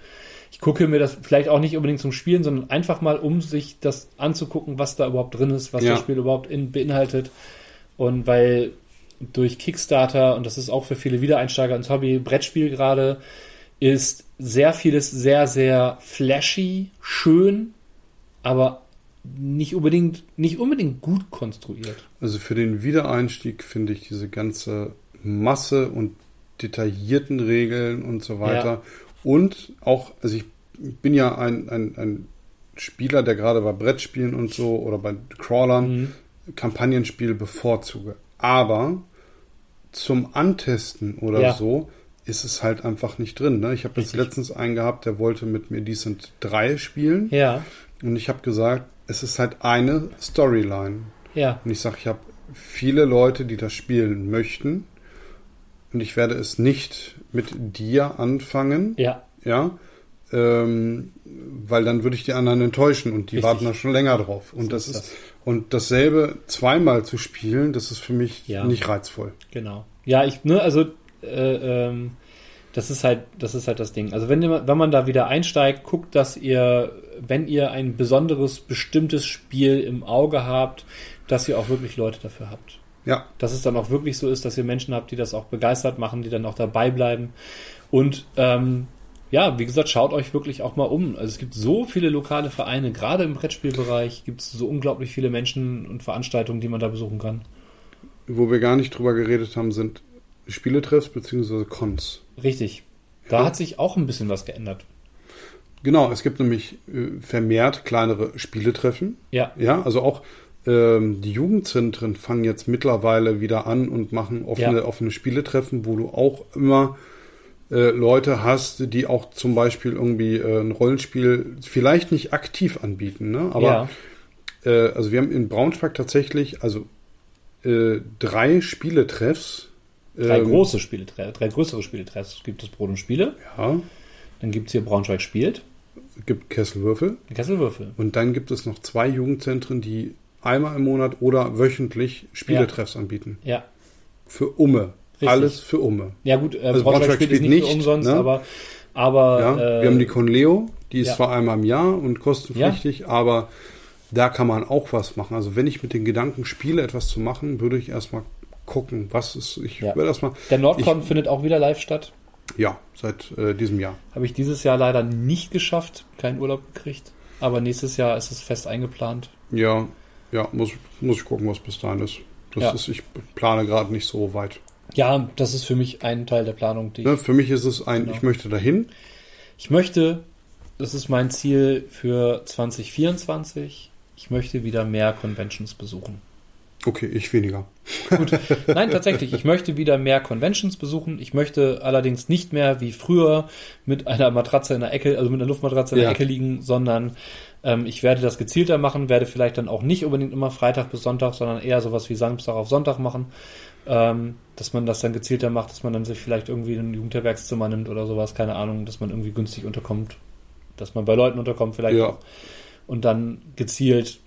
Ich gucke mir das vielleicht auch nicht unbedingt zum Spielen, sondern einfach mal, um sich das anzugucken, was da überhaupt drin ist, was Ja. das Spiel überhaupt in, beinhaltet. Und weil durch Kickstarter, und das ist auch für viele Wiedereinsteiger ins Hobby, Brettspiel gerade, ist sehr vieles sehr, sehr flashy, schön, aber nicht unbedingt, nicht unbedingt gut konstruiert. Also für den Wiedereinstieg finde ich diese ganze Masse und detaillierten Regeln und so weiter. Und auch, also ich bin ja ein, ein, ein Spieler, der gerade bei Brettspielen und so oder bei Crawlern Mhm. Kampagnenspiele bevorzuge. Aber zum Antesten oder Ja. so ist es halt einfach nicht drin. Ne? Ich habe jetzt letztens einen gehabt, der wollte mit mir Decent 3 spielen. Ja, Und ich habe gesagt, es ist halt eine Storyline. ja, Und ich sage, ich habe viele Leute, die das spielen möchten. Und ich werde es nicht mit dir anfangen, ja, ja, ähm, weil dann würde ich die anderen enttäuschen und die Richtig. warten da schon länger drauf. Und So das ist ist, und dasselbe zweimal zu spielen, das ist für mich Ja. nicht reizvoll. genau. Ja, ich, ne, also, äh, ähm, das ist halt, das ist halt das Ding. Also wenn, wenn man da wieder einsteigt, guckt, dass ihr, wenn ihr ein besonderes, bestimmtes Spiel im Auge habt, dass ihr auch wirklich Leute dafür habt. Ja, dass es dann auch wirklich so ist, dass ihr Menschen habt, die das auch begeistert machen, die dann auch dabei bleiben. Und ähm, ja, wie gesagt, schaut euch wirklich auch mal um. Also es gibt so viele lokale Vereine, gerade im Brettspielbereich gibt es so unglaublich viele Menschen und Veranstaltungen, die man da besuchen kann. wo wir gar nicht drüber geredet haben, sind Spieletreffs bzw. Cons. Richtig. Da Ja. hat sich auch ein bisschen was geändert. Genau, es gibt nämlich äh, vermehrt kleinere Spieletreffen. Ja, Ja, also auch ähm, die Jugendzentren fangen jetzt mittlerweile wieder an und machen offene, Ja. offene Spieletreffen, wo du auch immer äh, Leute hast, die auch zum Beispiel irgendwie äh, ein Rollenspiel vielleicht nicht aktiv anbieten, ne? aber ja, äh, also wir haben in Braunschweig tatsächlich also äh, drei Spieletreffs. drei ähm, große Spieletreffs, drei größere Spieletreffs. Es gibt das Brot und Spiele, Ja, dann gibt es hier Braunschweig spielt, es gibt Kesselwürfel Kesselwürfel. und dann gibt es noch zwei Jugendzentren, die einmal im Monat oder wöchentlich Spieletreffs anbieten. Ja, Für Umme. Richtig. Alles für Umme. ja gut, äh, Also Braunschweig, spielt spielt nicht, nicht, umsonst, ne? aber, aber Ja, äh, wir haben die Conleo, die ist ja. zwar einmal im Jahr und kostenpflichtig, aber da kann man auch was machen. Also wenn ich mit den Gedanken spiele, etwas zu machen, würde ich erstmal gucken, was ist. Ich Ja. würde erstmal. Der Nordcon findet auch wieder live statt. Ja, seit äh, diesem Jahr. Habe ich dieses Jahr leider nicht geschafft, keinen Urlaub gekriegt. Aber nächstes Jahr ist es fest eingeplant. Ja, ja, muss, muss ich gucken, was bis dahin ist. Das Ja. ist, ich plane gerade nicht so weit. Ja, das ist für mich ein Teil der Planung, die Ne, für mich ist es ein, Genau. ich möchte dahin. ich möchte, das ist mein Ziel für 2024, ich möchte wieder mehr Conventions besuchen. Okay, ich weniger. Gut, nein, tatsächlich, ich möchte wieder mehr Conventions besuchen. Ich möchte allerdings nicht mehr wie früher mit einer Matratze in der Ecke, also mit einer Luftmatratze in der Ja. Ecke liegen, sondern ähm, ich werde das gezielter machen, werde vielleicht dann auch nicht unbedingt immer Freitag bis Sonntag, sondern eher sowas wie Samstag auf Sonntag machen. Ähm, dass man das dann gezielter macht, dass man dann sich vielleicht irgendwie ein Jugendherbergszimmer nimmt oder sowas, keine Ahnung, dass man irgendwie günstig unterkommt, dass man bei Leuten unterkommt vielleicht Ja. auch und dann gezielt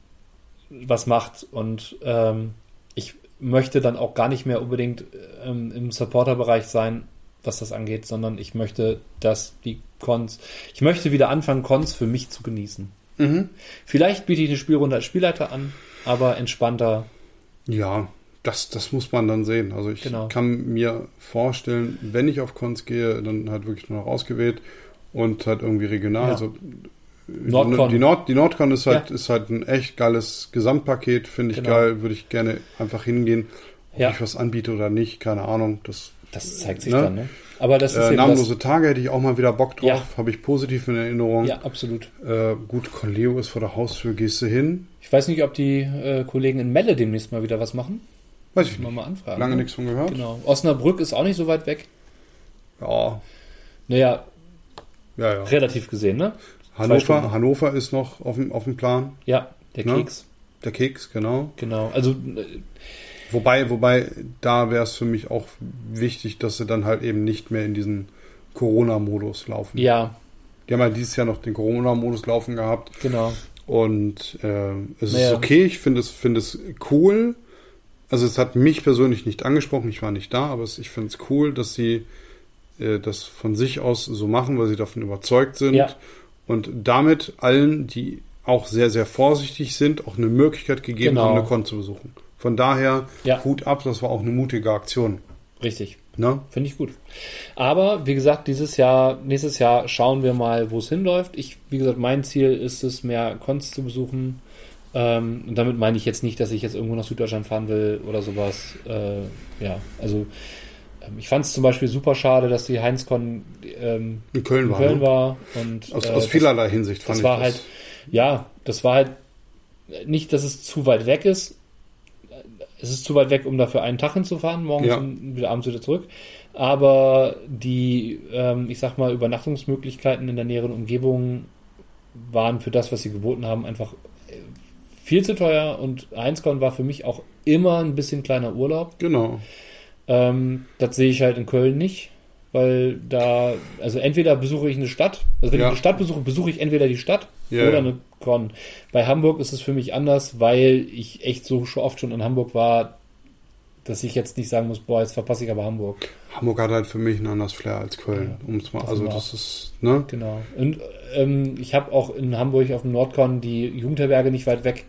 was macht und ähm, ich möchte dann auch gar nicht mehr unbedingt ähm, im Supporter-Bereich sein, was das angeht, sondern ich möchte, dass die Cons, ich möchte wieder anfangen, Cons für mich zu genießen. Mhm. Vielleicht biete ich eine Spielrunde als Spielleiter an, aber entspannter. Ja, das, das muss man dann sehen. Also ich Genau. kann mir vorstellen, wenn ich auf Cons gehe, dann halt wirklich nur noch ausgewählt und halt irgendwie regional. Ja. Also Nordcon. Die, Nord, die Nordcon ist halt, Ja. ist halt ein echt geiles Gesamtpaket, finde ich Genau. geil, würde ich gerne einfach hingehen Ob Ja. ich was anbiete oder nicht, keine Ahnung. Das, Das zeigt sich Ne? dann, ne? Aber das ist äh, namenlose Tage hätte ich auch mal wieder Bock drauf. Ja. Habe ich positiv in Erinnerung. das, Ja, absolut. Äh, gut, Coleo ist vor der Haustür, gehst du hin? Ich weiß nicht, ob die äh, Kollegen in Melle demnächst mal wieder was machen. Weiß ich wir nicht. mal anfragen. Lange ne? nichts von gehört. Genau. Osnabrück ist auch nicht so weit weg. Ja, Naja, ja, ja. relativ gesehen, ne? Hannover. Hannover ist noch auf dem, auf dem Plan. Ja, der Ne? Keks. Der Keks, genau. Genau. Also, äh, Wobei, wobei, da wäre es für mich auch wichtig, dass sie dann halt eben nicht mehr in diesen Corona-Modus laufen. ja, Die haben ja dieses Jahr noch den Corona-Modus laufen gehabt. genau. Und äh, es Naja. ist okay, ich finde es, finde es cool. Also es hat mich persönlich nicht angesprochen, ich war nicht da, aber es, ich finde es cool, dass sie äh, das von sich aus so machen, weil sie davon überzeugt sind. Ja. Und damit allen, die auch sehr, sehr vorsichtig sind, auch eine Möglichkeit gegeben Genau. haben, eine Con zu besuchen. Von daher, Ja. Hut ab, das war auch eine mutige Aktion. Richtig. Ne? Finde ich gut. Aber wie gesagt, dieses Jahr, nächstes Jahr schauen wir mal, wo es hinläuft. Ich, wie gesagt, mein Ziel ist es, mehr Cons zu besuchen. Ähm, und damit meine ich jetzt nicht, dass ich jetzt irgendwo nach Süddeutschland fahren will oder sowas. Äh, ja, also ich fand es zum Beispiel super schade, dass die Heinzcon ähm, In Köln in war. Köln ne? war. Und, Aus, äh, aus das- vielerlei Hinsicht fand das ich war das. halt, ja, das war halt nicht, dass es zu weit weg ist. Es ist zu weit weg, um dafür einen Tag hinzufahren, morgens Ja. und wieder abends wieder zurück. Aber die, ähm, ich sag mal, Übernachtungsmöglichkeiten in der näheren Umgebung waren für das, was sie geboten haben, einfach äh, viel zu teuer. Und Heinzcon war für mich auch immer ein bisschen kleiner Urlaub. Genau. Ähm, das sehe ich halt in Köln nicht, weil da, also entweder besuche ich eine Stadt, also wenn Ja. ich eine Stadt besuche, besuche ich entweder die Stadt Ja, oder eine Con. Bei Hamburg ist es für mich anders, weil ich echt so oft schon in Hamburg war, dass ich jetzt nicht sagen muss, boah, jetzt verpasse ich aber Hamburg. Hamburg hat halt für mich ein anderes Flair als Köln. Ja. um's mal, Das also das ist, ne? Genau. Und ähm, ich habe auch in Hamburg auf dem Nordcon die Jugendherberge nicht weit weg,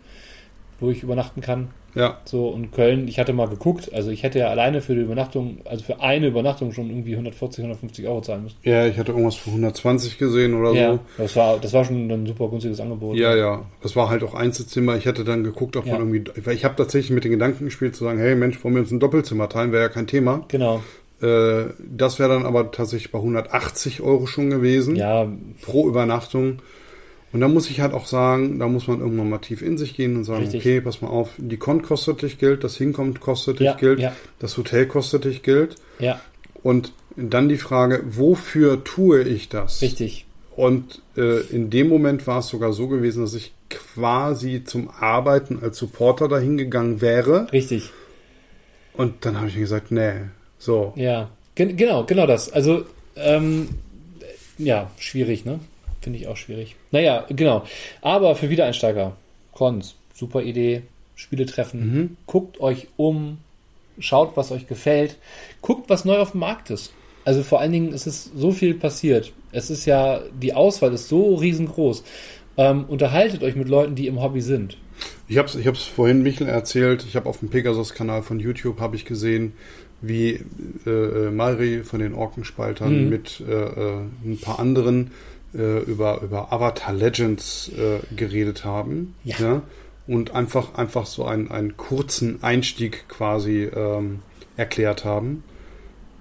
wo ich übernachten kann. Ja, So, und Köln, ich hatte mal geguckt, also ich hätte ja alleine für die Übernachtung, also für eine Übernachtung schon irgendwie 140, 150 Euro zahlen müssen. ja, ich hatte irgendwas für 120 gesehen oder Ja, so. das war, das war schon ein super günstiges Angebot. Ja, ja. Das war halt auch Einzelzimmer. Ich hatte dann geguckt, ob Ja. man irgendwie, weil ich habe tatsächlich mit den Gedanken gespielt zu sagen, hey Mensch, wollen wir uns ein Doppelzimmer teilen, wäre ja kein Thema. Genau. Äh, das wäre dann aber tatsächlich bei 180 Euro schon gewesen Ja, pro Übernachtung. Und da muss ich halt auch sagen, da muss man irgendwann mal tief in sich gehen und sagen, Richtig. okay, pass mal auf, die Con kostet dich Geld, das Hinkommt kostet dich Ja, Geld, ja. das Hotel kostet dich Geld. ja, Und dann die Frage, wofür tue ich das? richtig. Und äh, in dem Moment war es sogar so gewesen, dass ich quasi zum Arbeiten als Supporter dahin gegangen wäre. Richtig. Und dann habe ich mir gesagt, nee, so. Ja, Gen genau, genau das. Also, ähm, ja, schwierig, ne? Finde ich auch schwierig. Naja, genau. Aber für Wiedereinsteiger, Cons, super Idee, Spiele treffen, Mhm. guckt euch um, schaut, was euch gefällt, guckt, was neu auf dem Markt ist. Also vor allen Dingen ist es so viel passiert. Es ist ja, die Auswahl ist so riesengroß. Ähm, unterhaltet euch mit Leuten, die im Hobby sind. Ich habe es ich hab's vorhin Michel erzählt. Ich habe auf dem Pegasus-Kanal von YouTube habe ich gesehen, wie äh, äh, Mari von den Orkenspaltern Mhm. mit äh, äh, ein paar anderen äh, über, über Avatar Legends äh, geredet haben. Ja. Und einfach, einfach so einen, einen kurzen Einstieg quasi ähm, erklärt haben.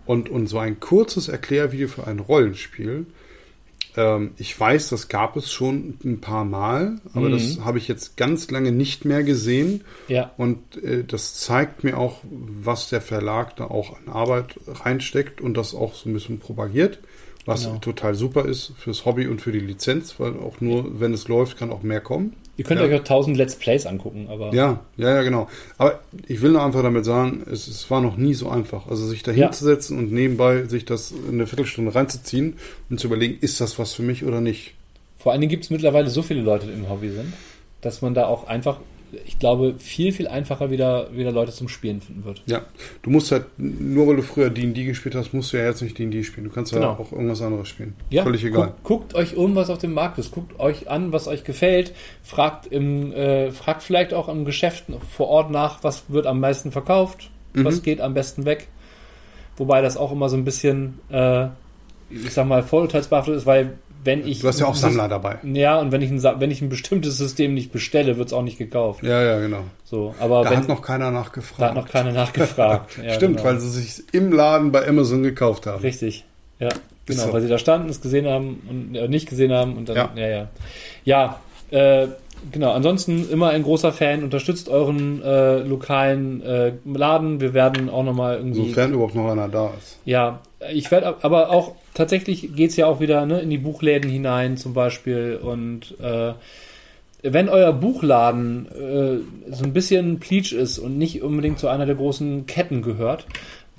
Und, und so ein kurzes Erklärvideo für ein Rollenspiel. Ähm, ich weiß, das gab es schon ein paar Mal, aber Mhm. das habe ich jetzt ganz lange nicht mehr gesehen. Ja, Und äh, das zeigt mir auch, was der Verlag da auch an Arbeit reinsteckt und das auch so ein bisschen propagiert. Was Genau. total super ist fürs Hobby und für die Lizenz, weil auch nur, wenn es läuft, kann auch mehr kommen. ihr könnt Ja. euch auch tausend Let's Plays angucken, aber Ja, ja, ja, genau. Aber ich will nur einfach damit sagen, es, es war noch nie so einfach. Also sich da hinzusetzen und nebenbei sich das in eine Viertelstunde reinzuziehen und zu überlegen, ist das was für mich oder nicht? Vor allen Dingen gibt es mittlerweile so viele Leute, die im Hobby sind, dass man da auch einfach, ich glaube, viel, viel einfacher wieder, wieder Leute zum Spielen finden wird. Ja, du musst halt, nur weil du früher D&D gespielt hast, musst du ja jetzt nicht D&D spielen. Du kannst ja Genau. auch irgendwas anderes spielen. Ja, Völlig egal. Guckt, guckt euch um, was auf dem Markt ist. Guckt euch an, was euch gefällt. Fragt, im, äh, fragt vielleicht auch im Geschäft vor Ort nach, was wird am meisten verkauft, Mhm. was geht am besten weg. Wobei das auch immer so ein bisschen, äh, ich sag mal, vorurteilsbehaftet ist, weil wenn ich. Du hast ja auch Sammler dabei. Ja, und wenn ich ein, wenn ich ein bestimmtes System nicht bestelle, wird es auch nicht gekauft. Ja, ja, genau. So, aber Da wenn, hat noch keiner nachgefragt. da hat noch keiner nachgefragt. Ja, Stimmt, genau. weil sie sich im Laden bei Amazon gekauft haben. Richtig. Ja, genau, so. weil sie da standen, es gesehen haben und äh, nicht gesehen haben und dann, ja, Ja. ja. Ja, äh, genau. Ansonsten immer ein großer Fan, unterstützt euren äh, lokalen äh, Laden. Wir werden auch nochmal irgendwie. Sofern überhaupt noch einer da ist. Ja, ich werde aber auch, tatsächlich geht's ja auch wieder ne, in die Buchläden hinein zum Beispiel und äh, wenn euer Buchladen äh, so ein bisschen Pleach ist und nicht unbedingt zu einer der großen Ketten gehört,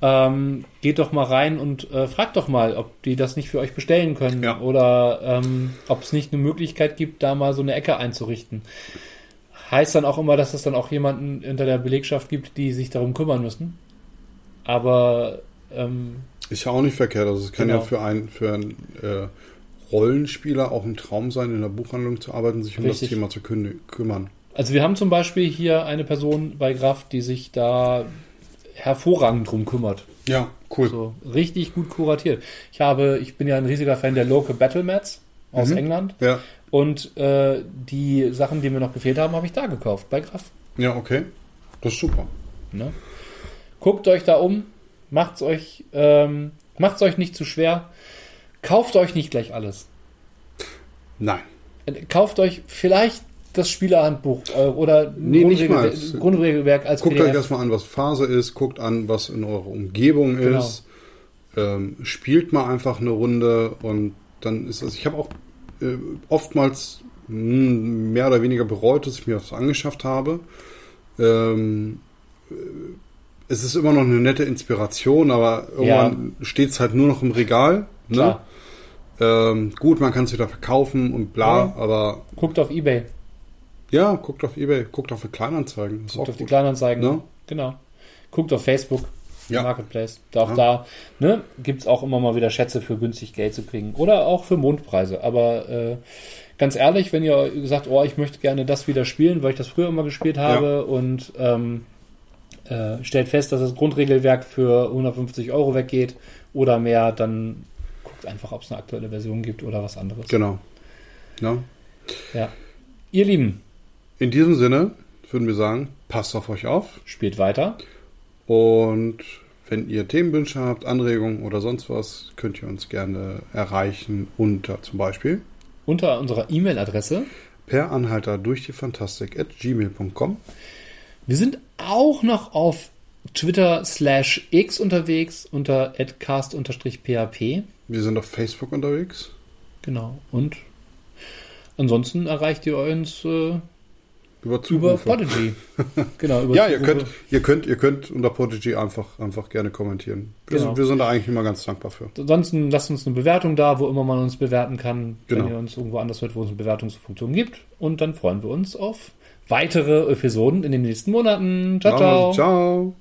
ähm, geht doch mal rein und äh, fragt doch mal, ob die das nicht für euch bestellen können Ja. oder ähm, ob es nicht eine Möglichkeit gibt, da mal so eine Ecke einzurichten. Heißt dann auch immer, dass es dann auch jemanden hinter der Belegschaft gibt, die sich darum kümmern müssen. Aber ähm, Ist ja auch nicht verkehrt. Also es kann Genau. ja für einen, für einen äh, Rollenspieler auch ein Traum sein, in der Buchhandlung zu arbeiten, sich um Richtig. das Thema zu kümmern. Also wir haben zum Beispiel hier eine Person bei Graf, die sich da hervorragend drum kümmert. Ja, cool. So richtig gut kuratiert. Ich habe, ich bin ja ein riesiger Fan der Local Battle Mats aus Mhm. England Ja, und äh, die Sachen, die mir noch gefehlt haben, habe ich da gekauft bei Graf. ja, okay. Das ist super. Ne? Guckt euch da um, macht's euch, ähm, macht's euch nicht zu schwer, kauft euch nicht gleich alles. Nein. Kauft euch vielleicht das Spielerhandbuch äh, oder Nee, nicht Grundregel- mal. Grundregelwerk als Guckt PDF. euch erstmal an, was Phase ist, guckt an, was in eurer Umgebung Genau. ist. Ähm, spielt mal einfach eine Runde und dann ist es. Ich habe auch äh, oftmals mh, mehr oder weniger bereut, dass ich mir was angeschafft habe. Ähm, äh, es ist immer noch eine nette Inspiration, aber irgendwann steht es halt nur noch im Regal. Ne? Ähm, gut, man kann es wieder verkaufen und bla, Ja. aber Guckt auf Ebay, ja, guckt auf Ebay, guckt auf die Kleinanzeigen. Ist guckt auf die gut. Kleinanzeigen. Ne? Genau. Guckt auf Facebook, Ja. Marketplace. Da auch Ja. da ne, gibt es auch immer mal wieder Schätze für günstig Geld zu kriegen. Oder auch für Mondpreise. Aber äh, ganz ehrlich, wenn ihr sagt, oh, ich möchte gerne das wieder spielen, weil ich das früher immer gespielt habe und ähm, äh, stellt fest, dass das Grundregelwerk für 150 Euro weggeht oder mehr, dann guckt einfach, ob es eine aktuelle Version gibt oder was anderes. Genau. Ja. Ja. Ihr Lieben, In diesem Sinne würden wir sagen, passt auf euch auf spielt weiter. und wenn ihr Themenwünsche habt, Anregungen oder sonst was, könnt ihr uns gerne erreichen unter zum Beispiel Unter unserer E-Mail-Adresse per Anhalter durch die Fantastik at gmail.com. Wir sind auch noch auf Twitter slash X unterwegs unter adcast-php. Wir sind auf Facebook unterwegs. Genau. Und ansonsten erreicht ihr uns äh, Über über Zurufe. Podigy. genau, über Ja, ihr könnt, ihr könnt, ihr könnt unter Podigy einfach, einfach gerne kommentieren. Wir, Genau. sind, wir sind da eigentlich immer ganz dankbar für. Ansonsten lasst uns eine Bewertung da, wo immer man uns bewerten kann, Genau. wenn ihr uns irgendwo anders hört, wo es eine Bewertungsfunktion gibt. Und dann freuen wir uns auf weitere Episoden in den nächsten Monaten. Ciao, ciao. ciao.